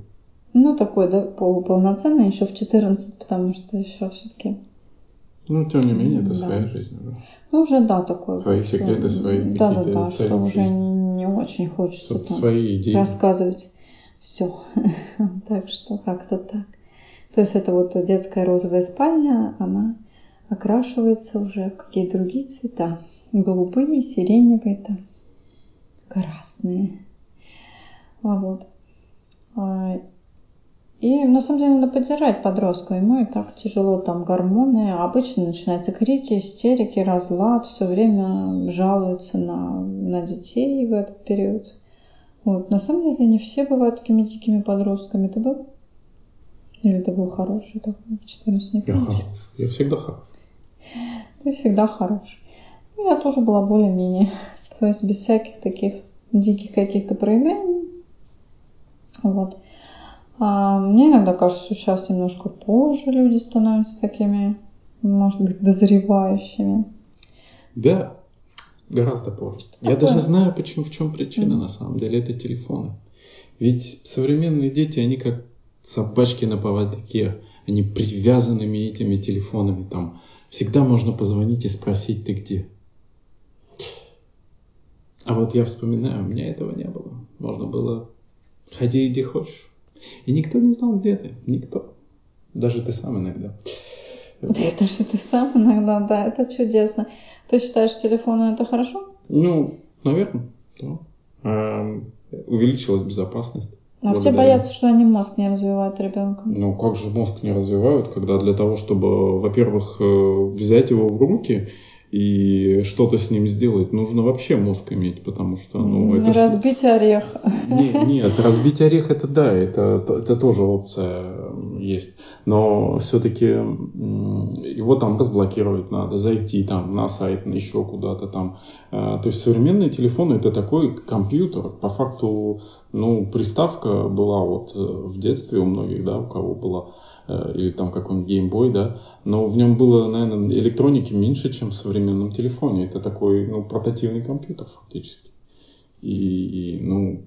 Ну, такой, да, полуполноценный еще в 14, потому что еще все-таки, Ну, тем не менее, это Да. своя жизнь. да. ну, уже, да, такой. Свои секреты, свои Да, да, да, что в уже жизни. не очень хочется Сво- там Свои идеи. рассказывать все. <laughs> так что как-то так. То есть это вот детская розовая спальня, она окрашивается уже в какие-то другие цвета. Голубые, сиреневые, там, красные. А вот. А, И на самом деле надо поддержать подростка. Ему и так тяжело, там гормоны. Обычно начинаются крики, истерики, разлад. Все время жалуются на, на детей в этот период. Вот. На самом деле не все бывают такими дикими подростками. Ты был? Или ты был хороший такой в 14 не Я хорош. Я всегда хорош. Ты всегда хороший. Ну, я тоже была более-менее. <laughs> То есть без всяких таких диких каких-то проявлений. Вот. А мне иногда кажется, что сейчас немножко позже люди становятся такими, может быть, дозревающими. Да, гораздо позже. Я такое? даже знаю, почему, в чем причина Мгм. на самом деле. Это телефоны. Ведь современные дети, они как собачки на поводке. Они привязанными этими телефонами. Там всегда можно позвонить и спросить, ты где. А вот я вспоминаю, у меня этого не было. Можно было ходи где хочешь. И никто не знал, где ты. Никто. Даже ты сам иногда. Это что ты сам иногда, да, это чудесно. Ты считаешь, телефоны это хорошо? Ну, наверное, да. Эм, Увеличилась безопасность. А все боятся, что они мозг не развивают ребенка. Ну, как же мозг не развивают, когда для того, чтобы, во-первых, э, взять его в руки и что-то с ним сделать, нужно вообще мозг иметь, потому что, ну, это... Разбить орех. Не, нет, разбить орех это да, это, это тоже опция есть. Но все-таки его там разблокировать надо, зайти там на сайт, на еще куда-то там. Э, то есть современные телефоны это такой компьютер. По факту, ну, приставка была вот э, в детстве у многих, да, у кого была или там какой-нибудь геймбой, да, но в нем было, наверное, электроники меньше, чем в современном телефоне. Это такой, ну, портативный компьютер фактически. И, и ну,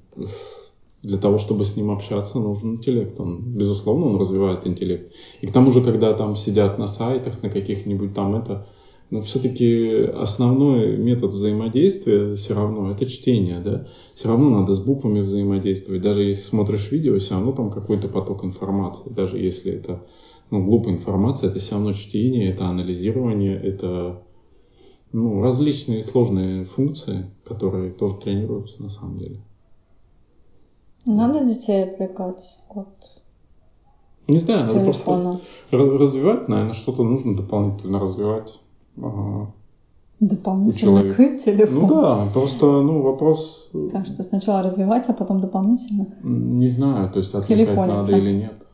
для того, чтобы с ним общаться, нужен интеллект. Он, безусловно, он развивает интеллект. И к тому же, когда там сидят на сайтах, на каких-нибудь там это, но все-таки основной метод взаимодействия все равно это чтение, да. Все равно надо с буквами взаимодействовать. Даже если смотришь видео, все равно там какой-то поток информации. Даже если это ну, глупая информация, это все равно чтение, это анализирование, это ну, различные сложные функции, которые тоже тренируются на самом деле. Надо детей отвлекать от не знаю, надо телефона. просто развивать, наверное, что-то нужно дополнительно развивать. Дополнительно к телефону? Ну да, просто ну, вопрос... Э, Кажется, сначала развивать, а потом дополнительно? Не знаю, то есть отвлекать надо или нет.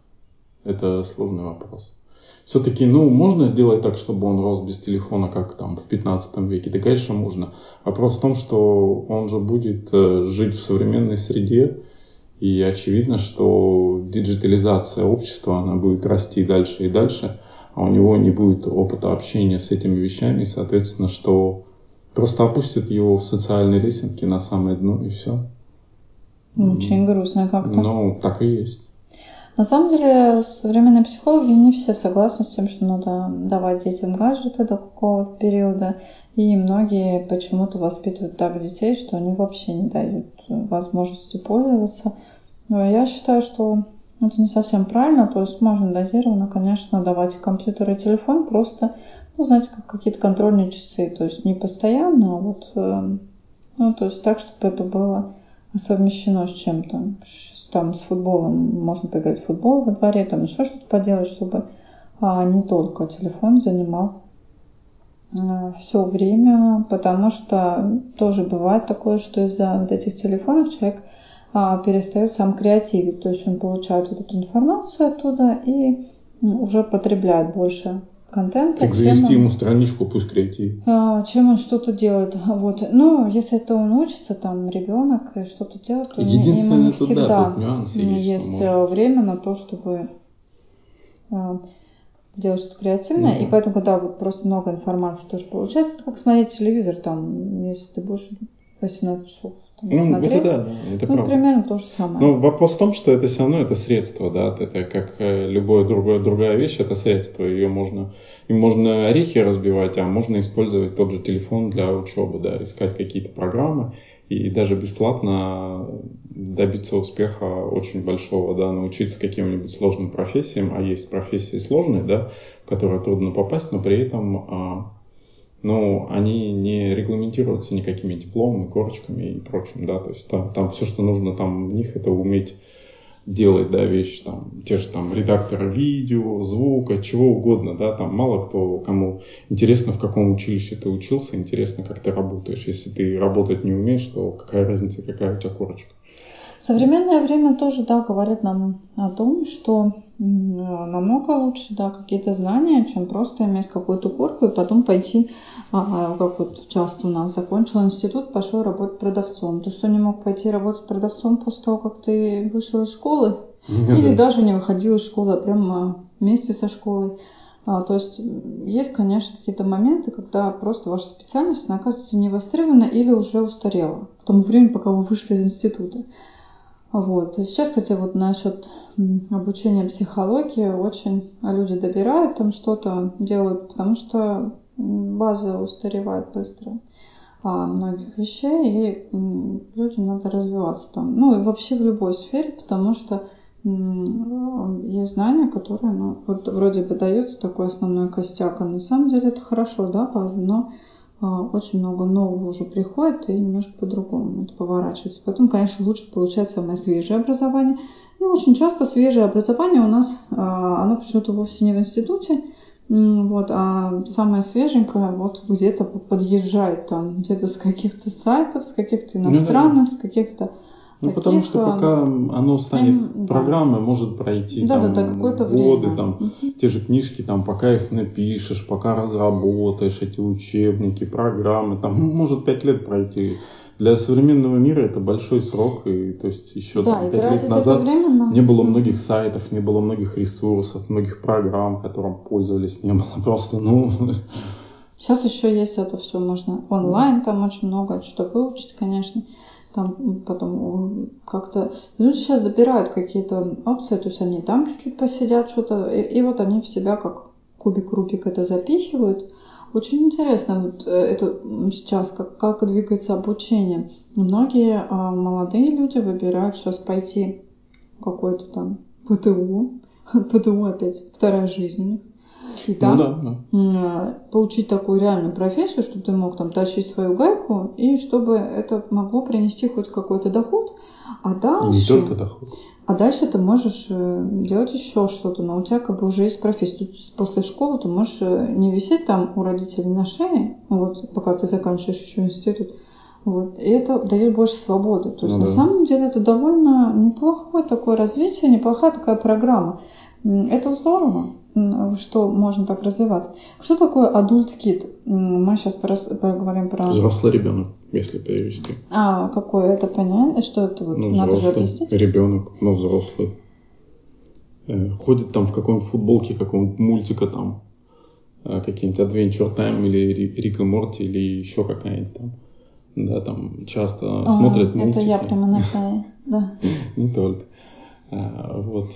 Это сложный вопрос. Все-таки, ну, можно сделать так, чтобы он рос без телефона, как там в 15 веке? Да, конечно, можно. Вопрос в том, что он же будет э, жить в современной среде, и очевидно, что диджитализация общества, она будет расти дальше и дальше – а у него не будет опыта общения с этими вещами, соответственно, что просто опустят его в социальной лесенке на самое дно и все. Очень грустно как-то. Ну, так и есть. На самом деле, современные психологи не все согласны с тем, что надо давать детям гаджеты до какого-то периода. И многие почему-то воспитывают так детей, что они вообще не дают возможности пользоваться. Но я считаю, что это не совсем правильно, то есть можно дозированно, конечно, давать компьютер и телефон, просто, ну, знаете, как какие-то контрольные часы, то есть не постоянно, а вот, э, ну, то есть так, чтобы это было совмещено с чем-то. Там с футболом можно поиграть в футбол во дворе, там еще что-то поделать, чтобы а, не только телефон занимал э, все время, потому что тоже бывает такое, что из-за вот этих телефонов человек перестает сам креативить. То есть он получает вот эту информацию оттуда и уже потребляет больше контента. Так завести ему страничку, пусть креативит. А, чем он что-то делает. <laughs> Вот. Но если это он учится, там, ребенок, и что-то делает, то ему не всегда да, нюансы есть, есть а, время на то, чтобы а, делать что-то креативное. Ну, и поэтому, когда вот просто много информации тоже получается, это как смотреть телевизор, там, если ты будешь 18 часов там, ну, смотреть. Это да, это ну, правда. примерно то же самое. Но вопрос в том, что это все равно это средство, да, это как э, любое другое, другая вещь, это средство, ее можно, им можно орехи разбивать, а можно использовать тот же телефон для учебы, да, искать какие-то программы и даже бесплатно добиться успеха очень большого, да, научиться каким-нибудь сложным профессиям, а есть профессии сложные, да, в которые трудно попасть, но при этом а, но они не регламентируются никакими дипломами, корочками и прочим, да, то есть там, там все, что нужно там в них, это уметь делать, да, вещи, там, те же там редакторы видео, звука, чего угодно, да, там мало кто, кому интересно, в каком училище ты учился, интересно, как ты работаешь. Если ты работать не умеешь, то какая разница, какая у тебя корочка. Современное время тоже, да, говорит нам о том, что намного лучше, да, какие-то знания, чем просто иметь какую-то курку и потом пойти, а, как вот часто у нас закончил институт, пошел работать продавцом. Ты что, не мог пойти работать продавцом после того, как ты вышел из школы? <laughs> Или даже не выходил из школы, а прямо вместе со школой? А, то есть есть, конечно, какие-то моменты, когда просто ваша специальность оказывается не востребована или уже устарела к тому времени, пока вы вышли из института. Вот. Сейчас, кстати, вот насчет обучения психологии очень люди добирают там что-то, делают, потому что база устаревает быстро а, многих вещей, и людям надо развиваться там. Ну и вообще в любой сфере, потому что есть знания, которые, ну, вот вроде бы дается такой основной костяк, а на самом деле это хорошо, да, база, но а, очень много нового уже приходит и немножко по-другому это поворачивается. Поэтому, конечно, лучше получать самое свежее образование. И очень часто свежее образование у нас, а, оно почему-то вовсе не в институте, Вот, а самое свеженькое вот где-то подъезжает там, где-то с каких-то сайтов, с каких-то иностранных, ну, да. с каких-то ну, таких, потому что пока оно станет эм, программой, да. может пройти да, там, да, да, годы, время. там, те же книжки, там, пока их напишешь, пока разработаешь эти учебники, программы, там, может пять лет пройти. Для современного мира это большой срок, и то есть еще да, там, пять лет назад не было многих сайтов, не было многих ресурсов, многих программ, которым пользовались, не было <laughs> просто, ну... Сейчас еще есть это все, можно онлайн, там очень много что выучить, конечно. Там потом как-то люди сейчас добирают какие-то опции, то есть они там чуть-чуть посидят что-то, и, и вот они в себя как кубик Рубик это запихивают. Очень интересно вот э, это сейчас, как, как двигается обучение. Многие а, молодые люди выбирают сейчас пойти какой-то там ПТУ, <laughs> ПТУ опять вторая жизнь у них, и ну ну, да, да. получить такую реальную профессию, чтобы ты мог там тащить свою гайку, и чтобы это могло принести хоть какой-то доход. А дальше... Не только доход. А дальше ты можешь э, делать еще что-то, но у тебя как бы уже есть профессия. После школы ты можешь э, не висеть там у родителей на шее, вот, пока ты заканчиваешь еще институт, вот. И это дает больше свободы. То есть ну, на да. самом деле это довольно неплохое такое развитие, неплохая такая программа. Это здорово что можно так развиваться. Что такое adult kid? Мы сейчас поговорим про... Взрослый ребенок, если перевести. А, какое это понятно? Что это вот? Ну, Надо же объяснить. ребенок, но взрослый. Э, ходит там в какой-нибудь футболке какого-нибудь мультика там, э, какие-нибудь Adventure Time или Рик и Морти или еще какая-нибудь там. Да, там часто а, смотрят мультики. Это я прямо на <laughs> да. Не только. Э, вот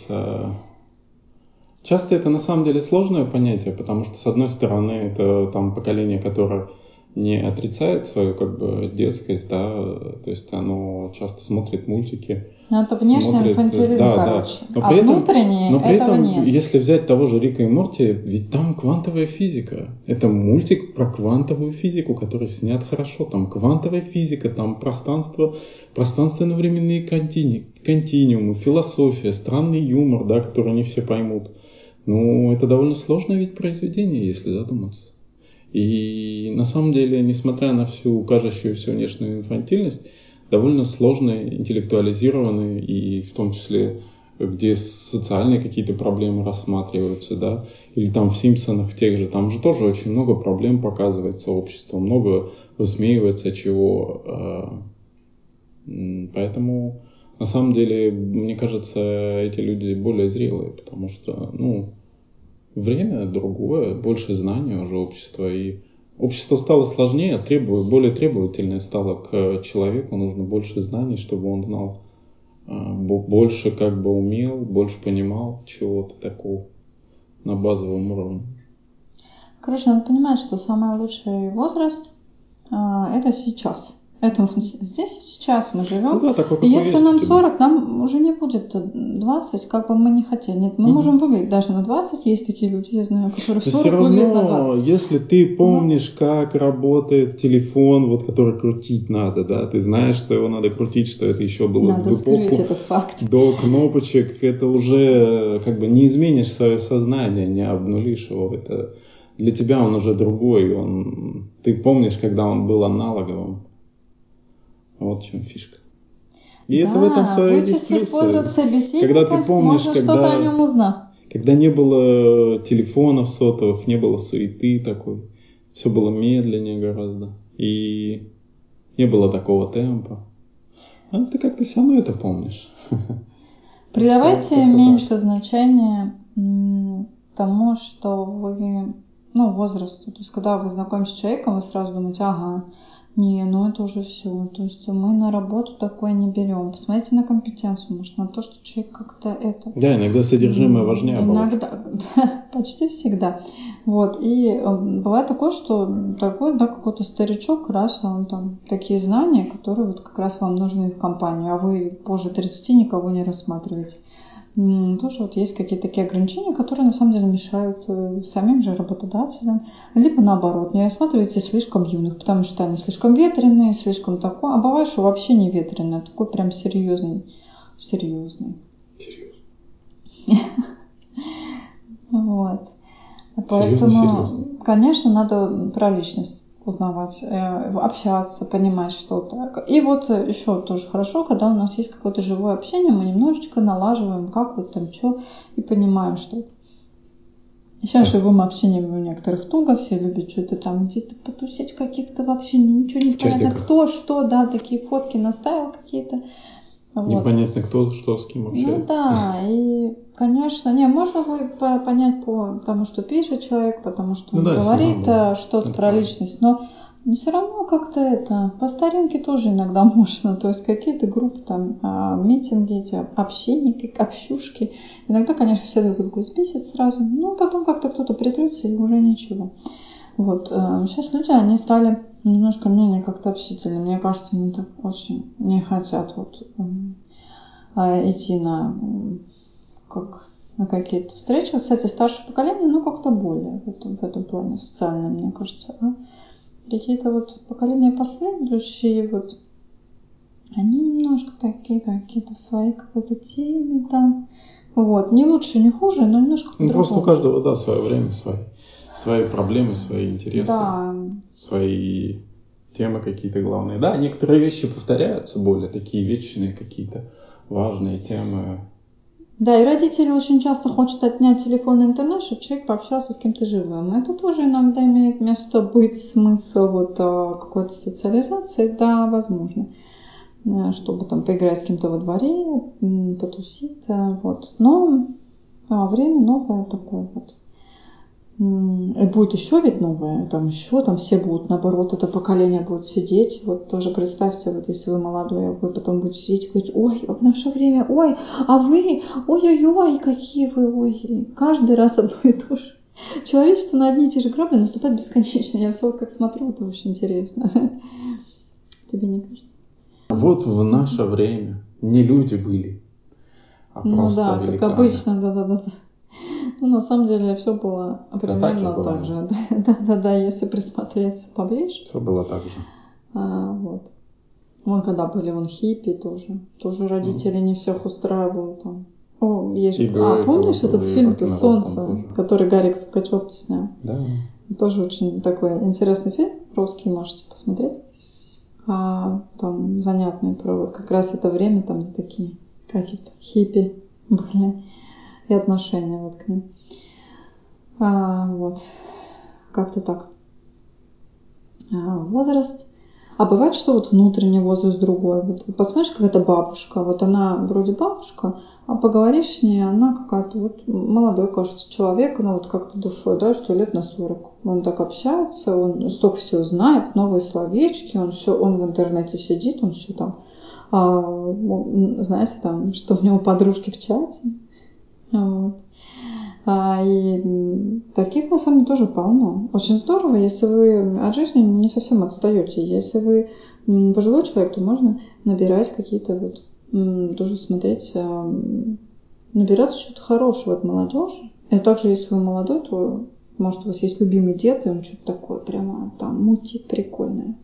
Часто это на самом деле сложное понятие, потому что, с одной стороны, это там поколение, которое не отрицает свою как бы детскость, да, то есть оно часто смотрит мультики. Ну, это внешний смотрит, инфантилизм, да, короче. Да. Но а при этом, внутренний но при этого этом, нет. если взять того же Рика и Морти, ведь там квантовая физика. Это мультик про квантовую физику, который снят хорошо. Там квантовая физика, там пространство, пространственно-временные контини, континуумы, философия, странный юмор, да, который не все поймут. Ну, это довольно сложное ведь произведение, если задуматься. И на самом деле, несмотря на всю кажущуюся внешнюю инфантильность, довольно сложный, интеллектуализированный и в том числе где социальные какие-то проблемы рассматриваются, да, или там в Симпсонах, тех же, там же тоже очень много проблем показывается общество, много высмеивается чего. А, поэтому на самом деле, мне кажется, эти люди более зрелые, потому что, ну, время другое, больше знаний уже общества, и общество стало сложнее, требует, более требовательное стало к человеку, нужно больше знаний, чтобы он знал а, больше как бы умел, больше понимал чего-то такого на базовом уровне. Короче, надо понимать, что самый лучший возраст а, это сейчас. Это здесь сейчас мы живем. Ну, да, такой, и если нам 40, нам уже не будет 20, как бы мы не хотели. Нет, мы угу. можем выглядеть даже на 20. Есть такие люди, я знаю, которые в 40 все равно, выглядят на 20. если ты помнишь, ну. как работает телефон, вот который крутить надо, да, ты знаешь, что его надо крутить, что это еще было надо в эпоху этот факт. до кнопочек, это уже как бы не изменишь свое сознание, не обнулишь его. Это для тебя он уже другой. Он, ты помнишь, когда он был аналоговым. Вот в чем фишка. И да, это в этом своя вычислить возраст собеседника, когда ты помнишь, можно когда, что-то о нем узнать. Когда не было телефонов сотовых, не было суеты такой, все было медленнее гораздо, и не было такого темпа. А ты как-то все равно это помнишь. <laughs> Придавайте меньше так. значения тому, что вы, ну, возрасту. То есть, когда вы знакомитесь с человеком, вы сразу думаете, ага, не, ну это уже все. То есть мы на работу такое не берем. Посмотрите на компетенцию, может, на то, что человек как-то это... Да, иногда содержимое важнее Иногда, <laughs> почти всегда. Вот, и эм, бывает такое, что такой, да, какой-то старичок, раз он там такие знания, которые вот как раз вам нужны в компании, а вы позже 30 никого не рассматриваете тоже вот есть какие-то такие ограничения, которые на самом деле мешают э, самим же работодателям. Либо наоборот, не рассматривайте слишком юных, потому что они слишком ветреные, слишком такой, а бывает, что вообще не ветреный, а такой прям серьезный. Серьезный. Серьезный. <laughs> Вот. Поэтому, конечно, надо про личность узнавать, э, общаться, понимать что-то. И вот еще тоже хорошо, когда у нас есть какое-то живое общение, мы немножечко налаживаем, как вот там что, и понимаем что-то. Сейчас живым общением у некоторых туго, все любят что-то там где-то потусить каких-то вообще ничего не понятно, кто что, да, такие фотки наставил какие-то. Вот. Непонятно, кто что с кем Ну общается. да, и, конечно, не, можно вы по- понять по тому, что пишет человек, потому что Ну он да, говорит э, что-то про правда. личность, но все равно как-то это, по старинке тоже иногда <laughs> можно, то есть какие-то группы там, а, митинги, эти общенники, общушки, иногда, конечно, все друг друга сбесят сразу, но потом как-то кто-то притрется и уже ничего. Вот, э, сейчас люди, они стали немножко менее как-то общительны. Мне кажется, они так очень не хотят вот м, а, идти на, как, на какие-то встречи. Вот, Кстати, старшее поколение, ну, как-то более в этом, в этом плане социальное, мне кажется. А какие-то вот поколения последующие, вот, они немножко такие какие-то в своей какой-то теме там. Вот. Не лучше, не хуже, но немножко Ну, просто у по-другому. каждого, да, свое время, свои, свои проблемы, свои интересы, Да, свои темы какие-то главные. Да, некоторые вещи повторяются, более такие вечные какие-то важные темы. Да, и родители очень часто хотят отнять телефон и интернет, чтобы человек пообщался с кем-то живым. Это тоже иногда имеет место быть, смысл вот а, какой-то социализации, да, возможно. Э, Чтобы там поиграть с кем-то во дворе, потусить, э, вот. Но а, время новое такое вот. И будет еще ведь новое, там еще, там все будут, наоборот, это поколение будет сидеть. Вот тоже представьте, вот если вы молодой, а вы потом будете сидеть и говорить, ой, в наше время, ой, а вы, ой-ой-ой, какие вы, ой. Каждый раз <laughs> одно и то же. Человечество на одни и те же грабли наступает бесконечно. Я все вот как смотрю, это очень интересно. <laughs> Тебе не кажется? Вот в наше время не люди были, а Ну просто да, как великаны. обычно, да-да-да. Ну, на самом деле, все было примерно было, так же. <laughs> Да-да-да, если присмотреться поближе. Все было так же. А, вот. Вон когда были вон хиппи тоже. Тоже родители не всех устраивают там. О, есть же... А, помнишь этот фильм «Солнце», который Гарик Сукачев снял? Да. Тоже очень такой интересный фильм, русский, можете посмотреть. А, там занятный про вот как раз это время, там такие какие-то хиппи были и отношения вот к ним. А, вот. Как-то так. А, возраст. А бывает, что вот внутренний возраст другой. Вот посмотришь, какая-то бабушка, вот она вроде бабушка, а поговоришь с ней, она какая-то вот молодой, кажется, человек, ну вот как-то душой, да, что лет на 40. Он так общается, он столько всего знает, новые словечки, он все, он в интернете сидит, он все там, а, знаете, там, что у него подружки в чате. Вот. А, И таких на самом деле тоже полно. Очень здорово, если вы от жизни не совсем отстаете. Если вы пожилой человек, то можно набирать какие-то вот, тоже смотреть, а, набираться чего-то хорошего от молодежи. И также, если вы молодой, то может у вас есть любимый дед, и он что-то такое прямо там мутит прикольное.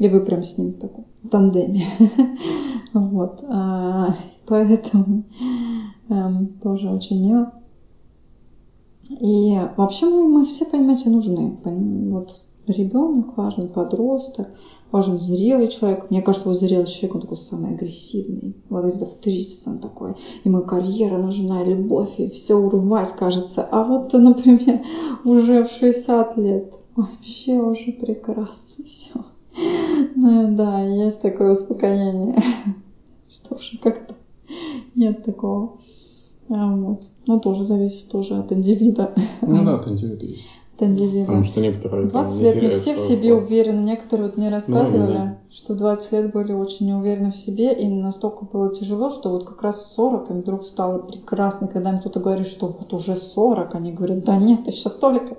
И вы прям с ним в таком тандеме. <laughs> Вот. а, Поэтому эм, тоже очень мило. И вообще мы, мы все, понимаете, нужны. Вот ребенок важен, подросток, важен зрелый человек. Мне кажется, вот зрелый человек, он такой самый агрессивный. Вот где-то в 30 он такой. Ему карьера нужна, и любовь, и все урвать, кажется. А вот, <laughs> например, уже в 60 лет вообще уже прекрасно все. Ну да, есть такое успокоение, <laughs> что уже как-то нет такого. А, Вот. Ну, тоже зависит тоже от индивида. Ну да, это индивид есть. От индивида. Потому что некоторые там 20 лет не теряют все в себе вклад. уверены. Некоторые вот мне рассказывали, Многие, что в 20 лет были очень неуверены в себе, и настолько было тяжело, что вот как раз в 40 им вдруг стало прекрасно. Когда им кто-то говорит, что вот уже 40, они говорят, да нет, еще только.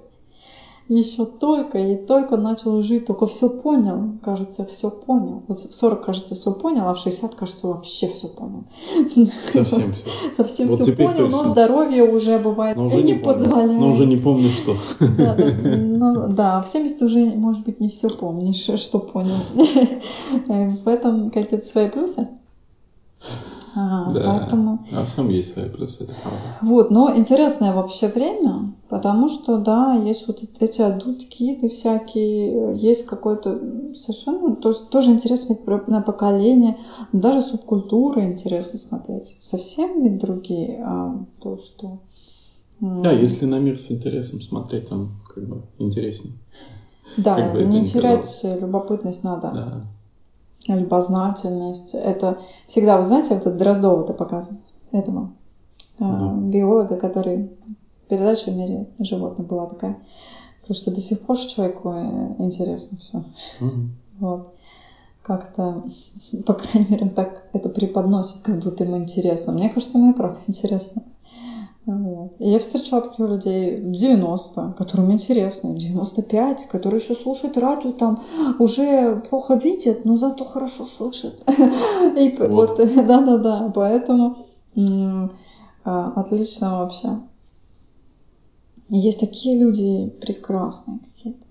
Еще только, и только начал жить, только все понял, кажется, все понял. Вот в 40, кажется, все понял, а в 60, кажется, вообще все понял. Совсем все. <laughs> Совсем Вот все понял, но точно. здоровье уже бывает Но уже не не помню. позволяет. Но уже не помню, что. Да, да, ну, да, в 70 уже, может быть, не все помнишь, <laughs> что понял. <laughs> В этом какие-то свои плюсы. А, Да. Поэтому А всем есть свои плюсы, это правда. вот, но интересное вообще время, потому что, да, есть вот эти адульт-киды всякие, есть какой-то совершенно, то есть тоже интересно смотреть на поколение, даже субкультуры интересно смотреть. Совсем ведь другие, а то, что... Да, если на мир с интересом смотреть, он как бы интересней. Да, как бы не терять любопытность надо. Да. Любознательность. Это всегда, вы знаете, вот это Дроздова это показывает, этого э, Да. биолога, который передача в мире животных была такая. Слушайте, до сих пор человеку э, интересно все. Мгм. Вот. Как-то, <laughs> по крайней мере, так это преподносит, как будто ему интересно. Мне кажется, ему и правда интересно. Вот. И я встречала таких людей в 90, которым интересно, в 95, которые еще слушают радио, там уже плохо видят, но зато хорошо слышат. <laughs> И Вот. <laughs> да-да-да, поэтому а, отлично вообще. Есть такие люди прекрасные какие-то.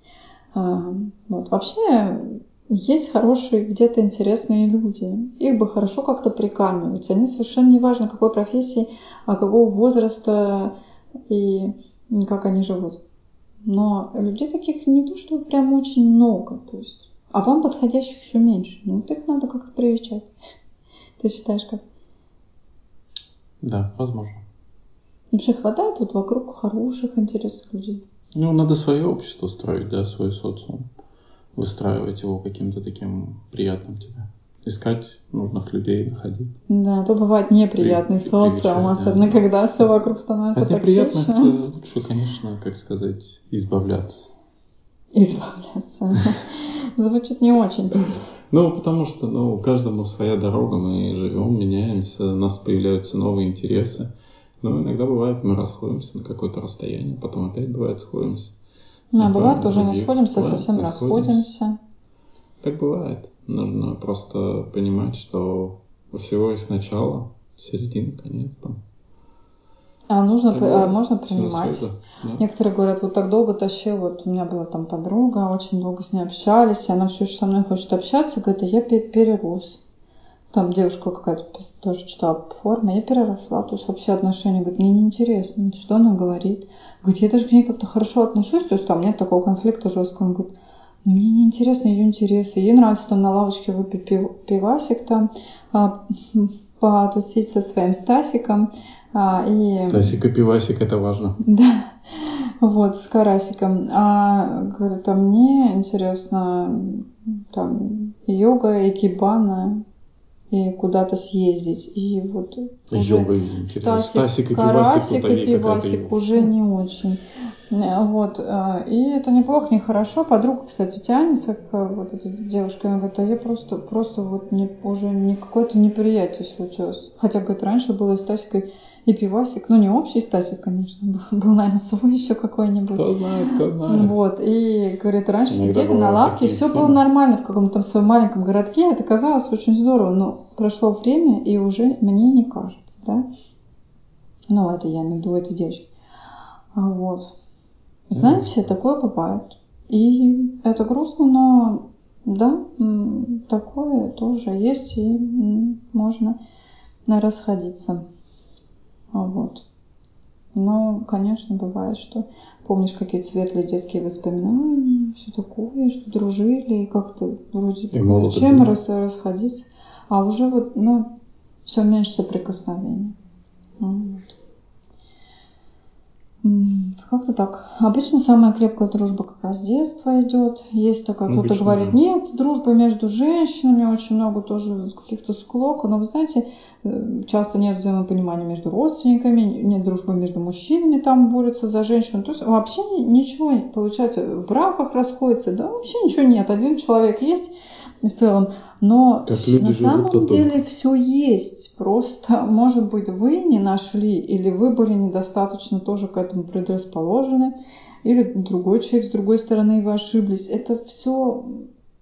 А, Вот. Вообще есть хорошие, где-то интересные люди. Их бы хорошо как-то прикармливать. Они совершенно не важно, какой профессии, а какого возраста и как они живут. Но людей таких не то, что прям очень много. То есть, а вам подходящих еще меньше. Ну, вот их надо как-то привечать. <laughs> Ты считаешь как? Да, возможно. Вообще хватает вот вокруг хороших, интересных людей. Ну, надо свое общество строить, да, свой социум. Выстраивать его каким-то таким приятным тебе. Искать нужных людей, находить. Да, то бывает неприятный При- социум, привечать, да. особенно когда все вокруг становится От токсично. лучше, конечно, как сказать, избавляться. Избавляться. <laughs> Звучит не очень. Ну, потому что, ну, каждому своя дорога, мы живем, меняемся, у нас появляются новые интересы. Но иногда бывает, мы расходимся на какое-то расстояние, потом опять бывает сходимся. Ну, а бывает тоже не сходимся, Бывает, совсем не расходимся. Так бывает. Нужно просто понимать, что у всего есть начало, середина, конец там. А нужно, а можно принимать. да. Некоторые говорят, вот так долго тащил, вот у меня была там подруга, очень долго с ней общались, и она все еще со мной хочет общаться, говорит, а я пе- перерос. Там девушка какая-то тоже читала по форме, я переросла, то есть вообще отношения, говорит, мне неинтересно, что она говорит. Говорит, я даже к ней как-то хорошо отношусь, то есть там нет такого конфликта жесткого. Он говорит, «Ну, мне неинтересны ее интересы, ей нравится там на лавочке выпить пив- пивасик там, а, <laughs> потусить со своим Стасиком. а, и... Стасик и пивасик, это важно. <laughs> Да, вот, с карасиком. А, говорит, а мне интересно там йога и кибана и куда-то съездить. И вот интересно. Стасик, Стасик и карасик пивасик, и пивасик уже не очень. Вот, э, и это неплохо, нехорошо. Подруга, кстати, тянется к вот этой девушке. Она говорит, а я просто, просто вот не, уже не какое-то неприятие случилось. Хотя, говорит, раньше было и Стасик, и, пивасик. Ну, не общий Стасик, конечно, был, был наверное, свой еще какой-нибудь. Кто знает, кто знает. Вот, и, говорит, раньше Иногда сидели на лавке, все было нормально в каком-то там своем маленьком городке, это казалось очень здорово, но прошло время, и уже мне не кажется, да? Ну, это я имею в виду этой девочки. А Вот. Знаете, такое бывает. И это грустно, но да, такое тоже есть, и можно расходиться. А Вот. Но, конечно, бывает, что помнишь какие-то светлые детские воспоминания, все такое, что дружили, и как-то вроде И зачем были. рас- расходиться. А уже вот, ну, все меньше соприкосновений. Ну, Вот. Как-то так. Обычно самая крепкая дружба как раз с детства идет. Есть такая, кто-то говорит, нет, дружба между женщинами, очень много тоже каких-то склок. Но вы знаете, э, часто нет взаимопонимания между родственниками, нет дружбы между мужчинами, там борются за женщину. То есть вообще ни- ничего, получается, в браках расходится, да вообще ничего нет. Один человек есть в целом, но Как на самом деле все есть. Просто, может быть, вы не нашли, или вы были недостаточно тоже к этому предрасположены, или другой человек с другой стороны вы ошиблись. Это все,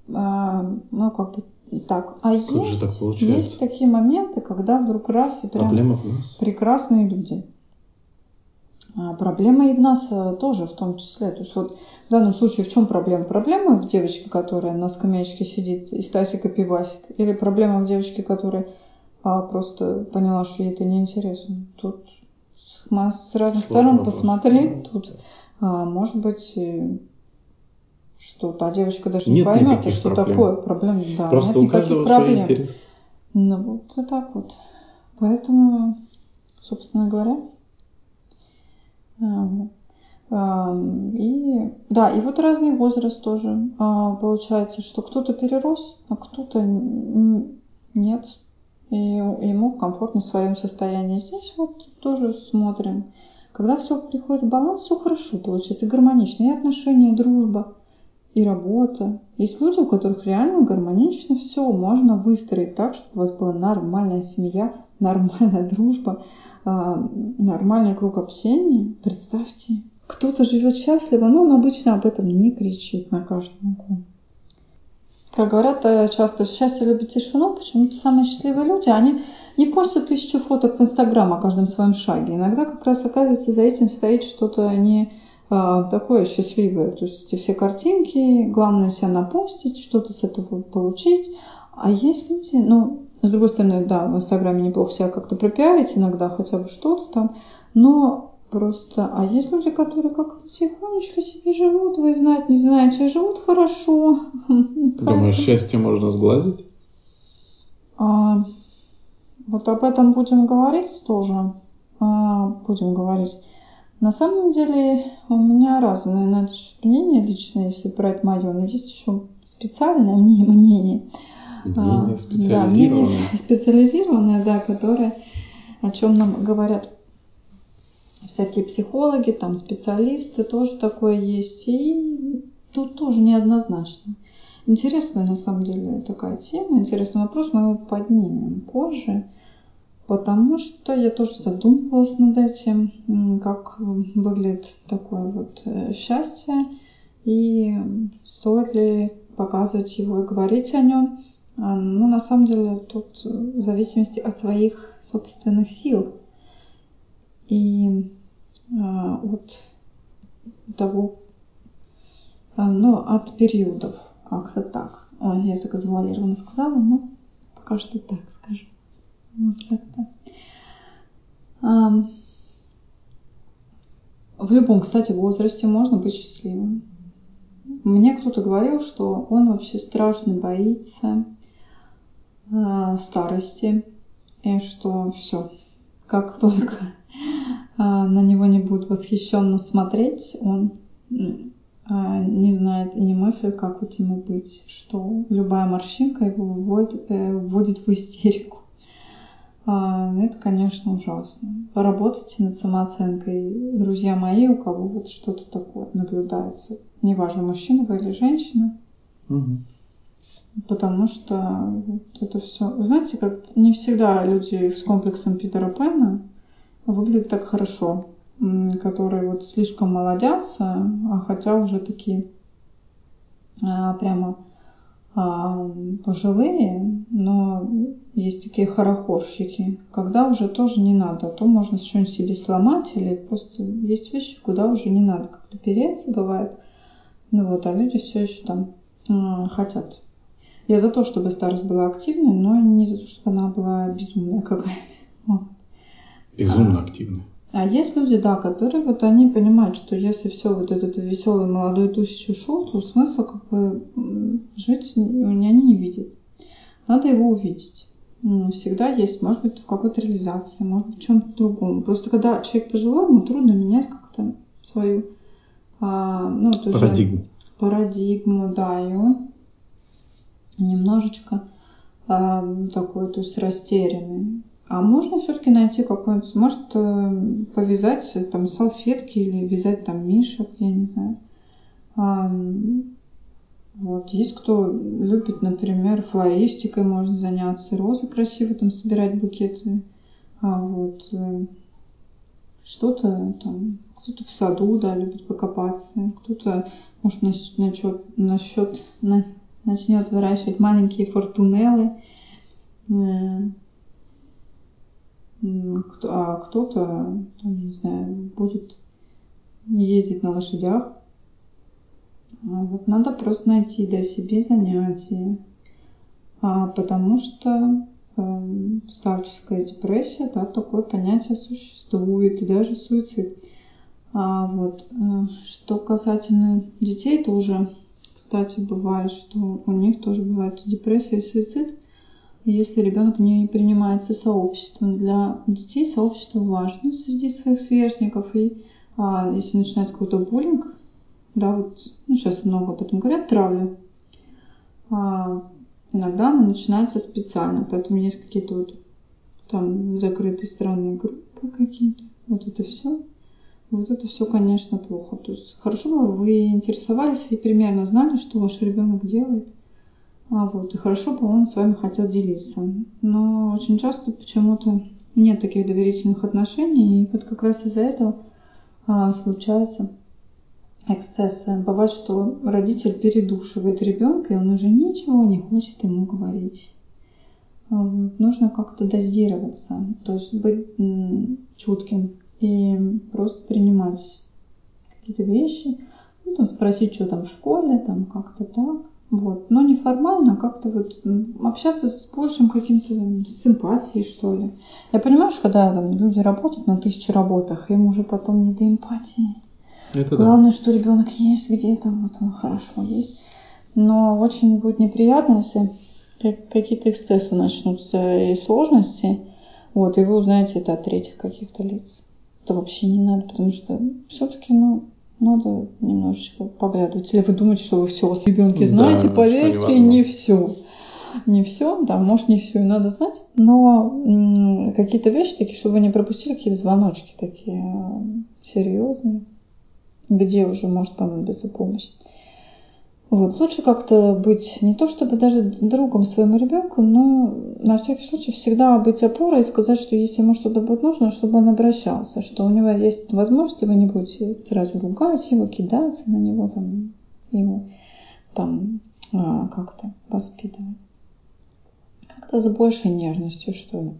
ну, как бы так. А так есть, получается? есть такие моменты, когда вдруг раз и прям Проблема в нас. прекрасные люди. А проблема и в нас э, тоже в том числе. То есть вот в данном случае в чем проблема? Проблема в девочке, которая на скамеечке сидит, и Стасик и Пивасик? Или проблема в девочке, которая а просто поняла, что ей это неинтересно. Тут с, с разных Сложный сторон вопрос. посмотреть, тут, а, может быть, что та девочка даже не Нет поймет, а что проблем. такое проблем. Да, Просто нет у каждого никаких свои проблем. интересы. Ну вот и так вот. Поэтому, собственно говоря, и да, и вот разный возраст тоже а, получается, что кто-то перерос, а кто-то нет. И ему комфортно в своем состоянии. Здесь вот тоже смотрим. Когда все приходит в баланс, все хорошо получается, гармонично. И отношения, и дружба, и работа. Есть люди, у которых реально гармонично все можно выстроить так, чтобы у вас была нормальная семья, нормальная <laughs> дружба, а, нормальный круг общения. Представьте, кто-то живет счастливо, но он обычно об этом не кричит на каждом углу. Как говорят э, часто, счастье любит тишину, почему-то самые счастливые люди, они не постят тысячу фоток в Инстаграм о каждом своем шаге. Иногда как раз оказывается за этим стоит что-то не а, такое счастливое. То есть эти все картинки, главное себя напостить, что-то с этого получить. А есть люди, ну, с другой стороны, да, в Инстаграме неплохо себя как-то пропиарить иногда, хотя бы что-то там, но просто... А есть люди, которые как-то тихонечко себе живут, вы знать не знаете, живут хорошо. <laughs> Думаешь, счастье можно сглазить? А, вот об этом будем говорить тоже. А, будем говорить. На самом деле у меня разное на это счет мнение лично, если брать мое, но есть еще специальное мне мнение. Мнение А, специализированное. Да, мнение <laughs> специализированное, да, которое, о чем нам говорят всякие психологи, там специалисты, тоже такое есть. И тут тоже неоднозначно. Интересная на самом деле такая тема, интересный вопрос, мы его поднимем позже, потому что я тоже задумывалась над этим, как выглядит такое вот э, счастье, и стоит ли показывать его и говорить о нем. А, Ну, на самом деле, тут в зависимости от своих собственных сил и а, от того, а, ну, от периодов, как-то так. Ой, я так завуалированно сказала, но пока что так скажу. Вот как-то. В любом, кстати, возрасте можно быть счастливым. Мне кто-то говорил, что он вообще страшно боится а, старости, и что все, как только а, на него не будут восхищенно смотреть, он а, не знает и не мыслит, как вот ему быть, что любая морщинка его вводит, э, вводит в истерику. А, Это, конечно, ужасно. Поработайте над самооценкой, друзья мои, у кого вот что-то такое наблюдается. Неважно, мужчина вы или женщина, Мгм. Потому что это все... Вы знаете, как не всегда люди с комплексом Питера Пэна выглядят так хорошо, которые вот слишком молодятся, а хотя уже такие а, прямо а, пожилые, но есть такие хорохорщики, когда уже тоже не надо, то можно что-нибудь себе сломать или просто есть вещи, куда уже не надо как-то переться, бывает. Ну вот, а люди все еще там а, хотят. Я за то, чтобы старость была активной, но не за то, чтобы она была безумная какая-то. <laughs> Безумно активно. А есть люди, да, которые вот они понимают, что если все вот этот веселый молодой тусич ушел, то смысла как бы жить они не видят. Надо его увидеть. Всегда есть, может быть, в какой-то реализации, может быть, в чем-то другом. Просто когда человек пожилой, ему трудно менять как-то свою а, ну, вот уже Парадигму. парадигму, да, и он немножечко а, такой, то есть растерянный. А можно все-таки найти какой-нибудь, может, э, повязать э, там салфетки или вязать там мишек, я не знаю. А, вот, есть кто любит, например, флористикой можно заняться, розы красиво там собирать букеты. А вот э, что-то там, кто-то в саду, да, любит покопаться, кто-то, может, насчет, насчет, на, начнет выращивать маленькие фортунеллы. Э, А кто-то, там, не знаю, будет ездить на лошадях. А Вот надо просто найти для себе занятия. А, потому что эм, старческая депрессия, да, такое понятие существует, и даже суицид. А вот, э, что касательно детей тоже, кстати, бывает, что у них тоже бывает депрессия и суицид, если ребенок не принимается сообществом. Для детей сообщество важно среди своих сверстников, и а, если начинается какой-то буллинг, да, вот, ну, сейчас много об этом говорят, травля, а, иногда она начинается специально, поэтому есть какие-то вот там закрытые странные группы какие-то, вот это все. Вот это все, конечно, плохо. То есть хорошо бы вы интересовались и примерно знали, что ваш ребенок делает. А вот, и хорошо бы он с вами хотел делиться. Но очень часто почему-то нет таких доверительных отношений, и вот как раз из-за этого а, случаются эксцессы. Бывает, что родитель передушивает ребенка, и он уже ничего не хочет ему говорить. А. Нужно как-то дозироваться, то есть быть чутким и просто принимать какие-то вещи, ну, там, спросить, что там в школе, там как-то так. Вот. Но неформально, а как-то вот общаться с большим каким-то симпатией, что ли. Я понимаю, что когда там, люди работают на тысячи работах, им уже потом не до эмпатии. Это Главное, да. что ребенок есть где-то, вот он хорошо есть. Но очень будет неприятно, если какие-то эксцессы начнутся и сложности, вот, и вы узнаете это от третьих каких-то лиц. Это вообще не надо, потому что все-таки, ну, надо немножечко поглядывать. Или вы думаете, что вы все о ребенке знаете, да, поверьте, не все. Не все, да, может не все и надо знать, но какие-то вещи такие, чтобы вы не пропустили, какие-то звоночки такие э, серьезные где уже может понадобиться помощь. Вот. Лучше как-то быть не то чтобы даже другом своему ребенку, но на всякий случай всегда быть опорой и сказать, что если ему что-то будет нужно, чтобы он обращался, что у него есть возможность, вы не будете сразу ругать его, кидаться на него, там, его там а, как-то воспитывать. Как-то с большей нежностью, что ли.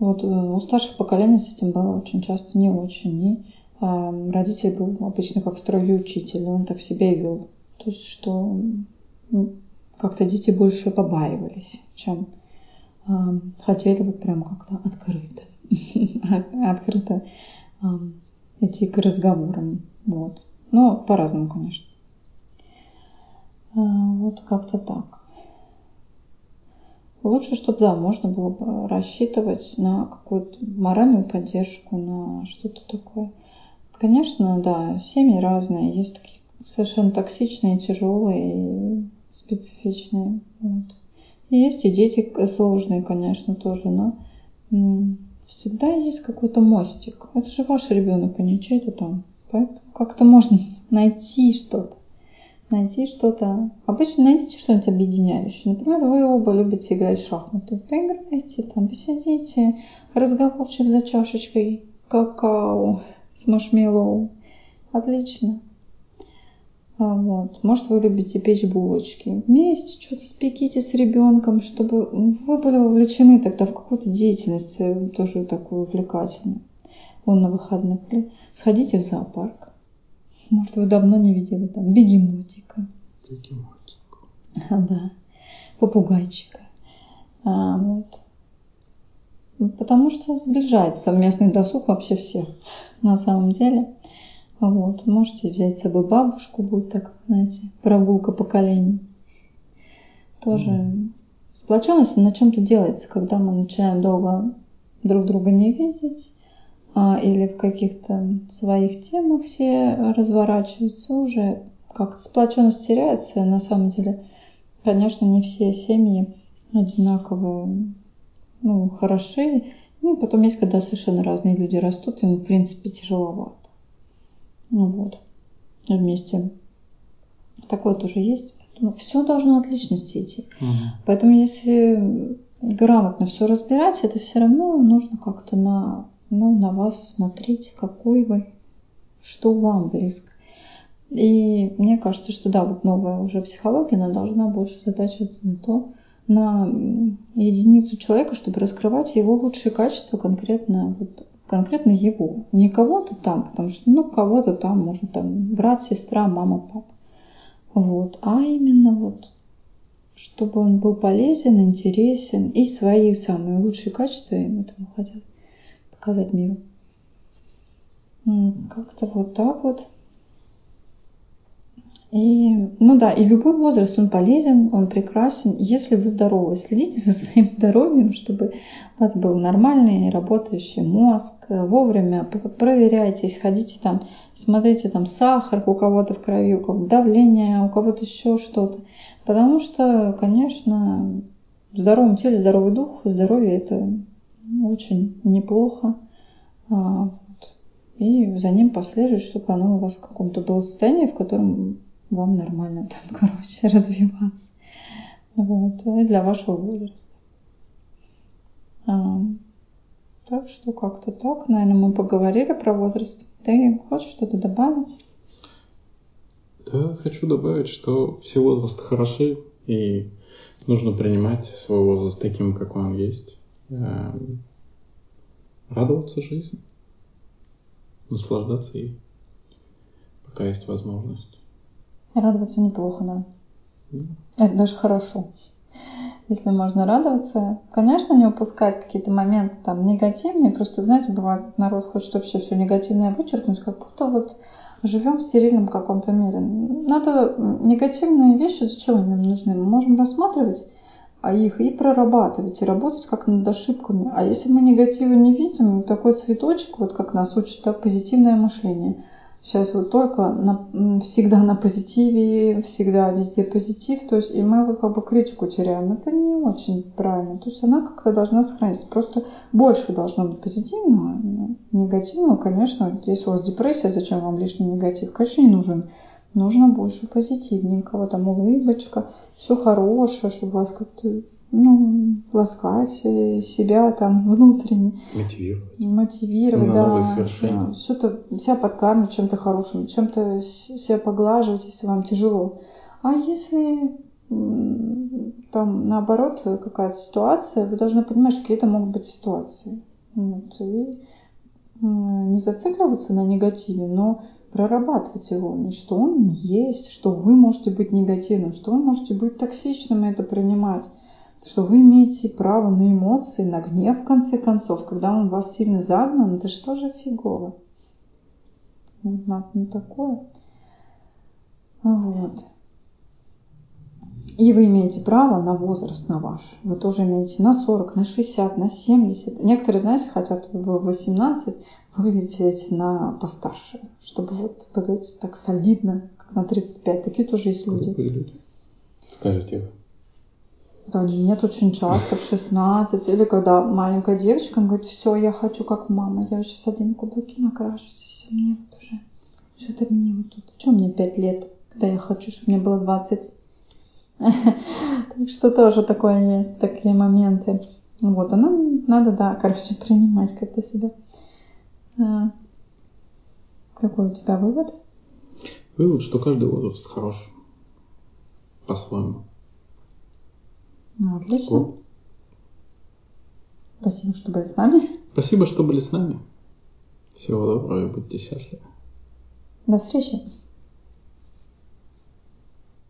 Вот э, у старших поколений с этим было очень часто не очень. И родитель был обычно как строгий учитель, он так себя и вел. То есть, что ну, как-то дети больше побаивались, чем э, хотели вот прям как-то открыто, <laughs> открыто э, идти к разговорам. Вот. Но по-разному, конечно. Э, вот как-то так. Лучше, чтобы, да, можно было бы рассчитывать на какую-то моральную поддержку, на что-то такое. Конечно, да, семьи разные. Есть такие совершенно токсичные, тяжелые и специфичные. Вот. И есть и дети сложные, конечно, тоже, но всегда есть какой-то мостик. Это же ваш ребенок, а не чей-то там. Поэтому как-то можно <laughs> найти что-то. Найти что-то. Обычно найдите что-нибудь объединяющее. Например, вы оба любите играть в шахматы. Поиграйте там, посидите, разговорчик за чашечкой какао с маршмеллоу. Отлично. А вот. Может, вы любите печь булочки. Вместе что-то спеките с ребенком, чтобы вы были вовлечены тогда в какую-то деятельность, э, тоже такую увлекательную. Он на выходных. Сходите в зоопарк. Может, вы давно не видели там бегемотика. Бегемотика. А, <laughs> да. Попугайчика. А, вот. Потому что сближает совместный досуг вообще всех <laughs> на самом деле. Вот. Можете взять с собой бабушку, будет так, знаете, прогулка поколений. Тоже mm. сплоченность на чем-то делается, когда мы начинаем долго друг друга не видеть, а, или в каких-то своих темах все разворачиваются, уже как-то сплоченность теряется. На самом деле, конечно, не все семьи одинаковые, ну, хороши. Ну, потом есть, когда совершенно разные люди растут, им, в принципе, тяжеловато. Ну вот, вместе. Такое тоже есть. Поэтому все должно от личности идти. Угу. Поэтому если грамотно все разбирать, это все равно нужно как-то на, ну, на вас смотреть, какой вы, что вам близко. И мне кажется, что да, вот новая уже психология, она должна больше задачиваться на то, на единицу человека, чтобы раскрывать его лучшие качества конкретно, вот, конкретно его. Не кого-то там, потому что, ну, кого-то там, может, там, брат, сестра, мама, папа. Вот. А именно вот чтобы он был полезен, интересен и свои самые лучшие качества им этому хотелось показать миру. Как-то вот так вот. И, ну да, и любой возраст, он полезен, он прекрасен, если вы здоровы. Следите за своим здоровьем, чтобы у вас был нормальный работающий мозг. Вовремя проверяйте, сходите там, смотрите там сахар у кого-то в крови, у кого-то давление, у кого-то еще что-то. Потому что, конечно, в здоровом теле здоровый дух, здоровье это очень неплохо. А, и за ним последует, чтобы оно у вас в каком-то было состоянии, в котором вам нормально там, <laughs> короче, развиваться. Вот. И для вашего возраста. А, так что как-то так. Наверное, мы поговорили про возраст. Ты хочешь что-то добавить? Да, хочу добавить, что все возрасты хороши, и нужно принимать свой возраст таким, какой он есть. Эм, радоваться жизни, наслаждаться ей, пока есть возможность. Радоваться неплохо, да. Это даже хорошо. Если можно радоваться, конечно, не упускать какие-то моменты там негативные. Просто, знаете, бывает, народ хочет вообще все негативное вычеркнуть, как будто вот живем в стерильном каком-то мире. Надо негативные вещи, зачем они нам нужны? Мы можем рассматривать а их и прорабатывать, и работать как над ошибками. А если мы негатива не видим, такой цветочек, вот как нас учат, да, позитивное мышление – Сейчас вот только на, всегда на позитиве, всегда везде позитив, то есть и мы вот как бы критику теряем. Это не очень правильно. То есть она как-то должна сохраниться. Просто больше должно быть позитивного, негативного, конечно. Если у вас депрессия, зачем вам лишний негатив? Конечно, не нужен. Нужно больше позитивненького, там улыбочка, все хорошее, чтобы вас как-то ну, ласкать себя там внутренне. Мотивировать. Мотивировать, на да. Новые свершения. Да, что-то себя подкармливать чем-то хорошим, чем-то себя поглаживать, если вам тяжело. А если там наоборот какая-то ситуация, вы должны понимать, что какие-то могут быть ситуации. Вот, и не зацикливаться на негативе, но прорабатывать его, что он есть, что вы можете быть негативным, что вы можете быть токсичным и это принимать что вы имеете право на эмоции, на гнев, в конце концов, когда он вас сильно загнан, это что же фигово? Вот надо на такое. Вот. И вы имеете право на возраст, на ваш. Вы тоже имеете на 40, на 60, на 70. Некоторые, знаете, хотят в 18 вылететь на постарше, чтобы вот выглядеть так солидно, как на 35. Такие тоже есть люди. Скажите, да нет, очень часто в 16. Или когда маленькая девочка говорит, все, я хочу как мама, я сейчас один каблуки накрашусь, и все, мне вот уже, что-то мне вот тут, что мне 5 лет, когда я хочу, чтобы мне было 20. <laughs> Так что тоже такое есть, такие моменты. Вот, она надо, да, короче, принимать как-то себя. А, какой у тебя вывод? Вывод, что каждый возраст хорош по-своему. Ну, отлично. Вот. Спасибо, что были с нами. Спасибо, что были с нами. Всего доброго и будьте счастливы. До встречи.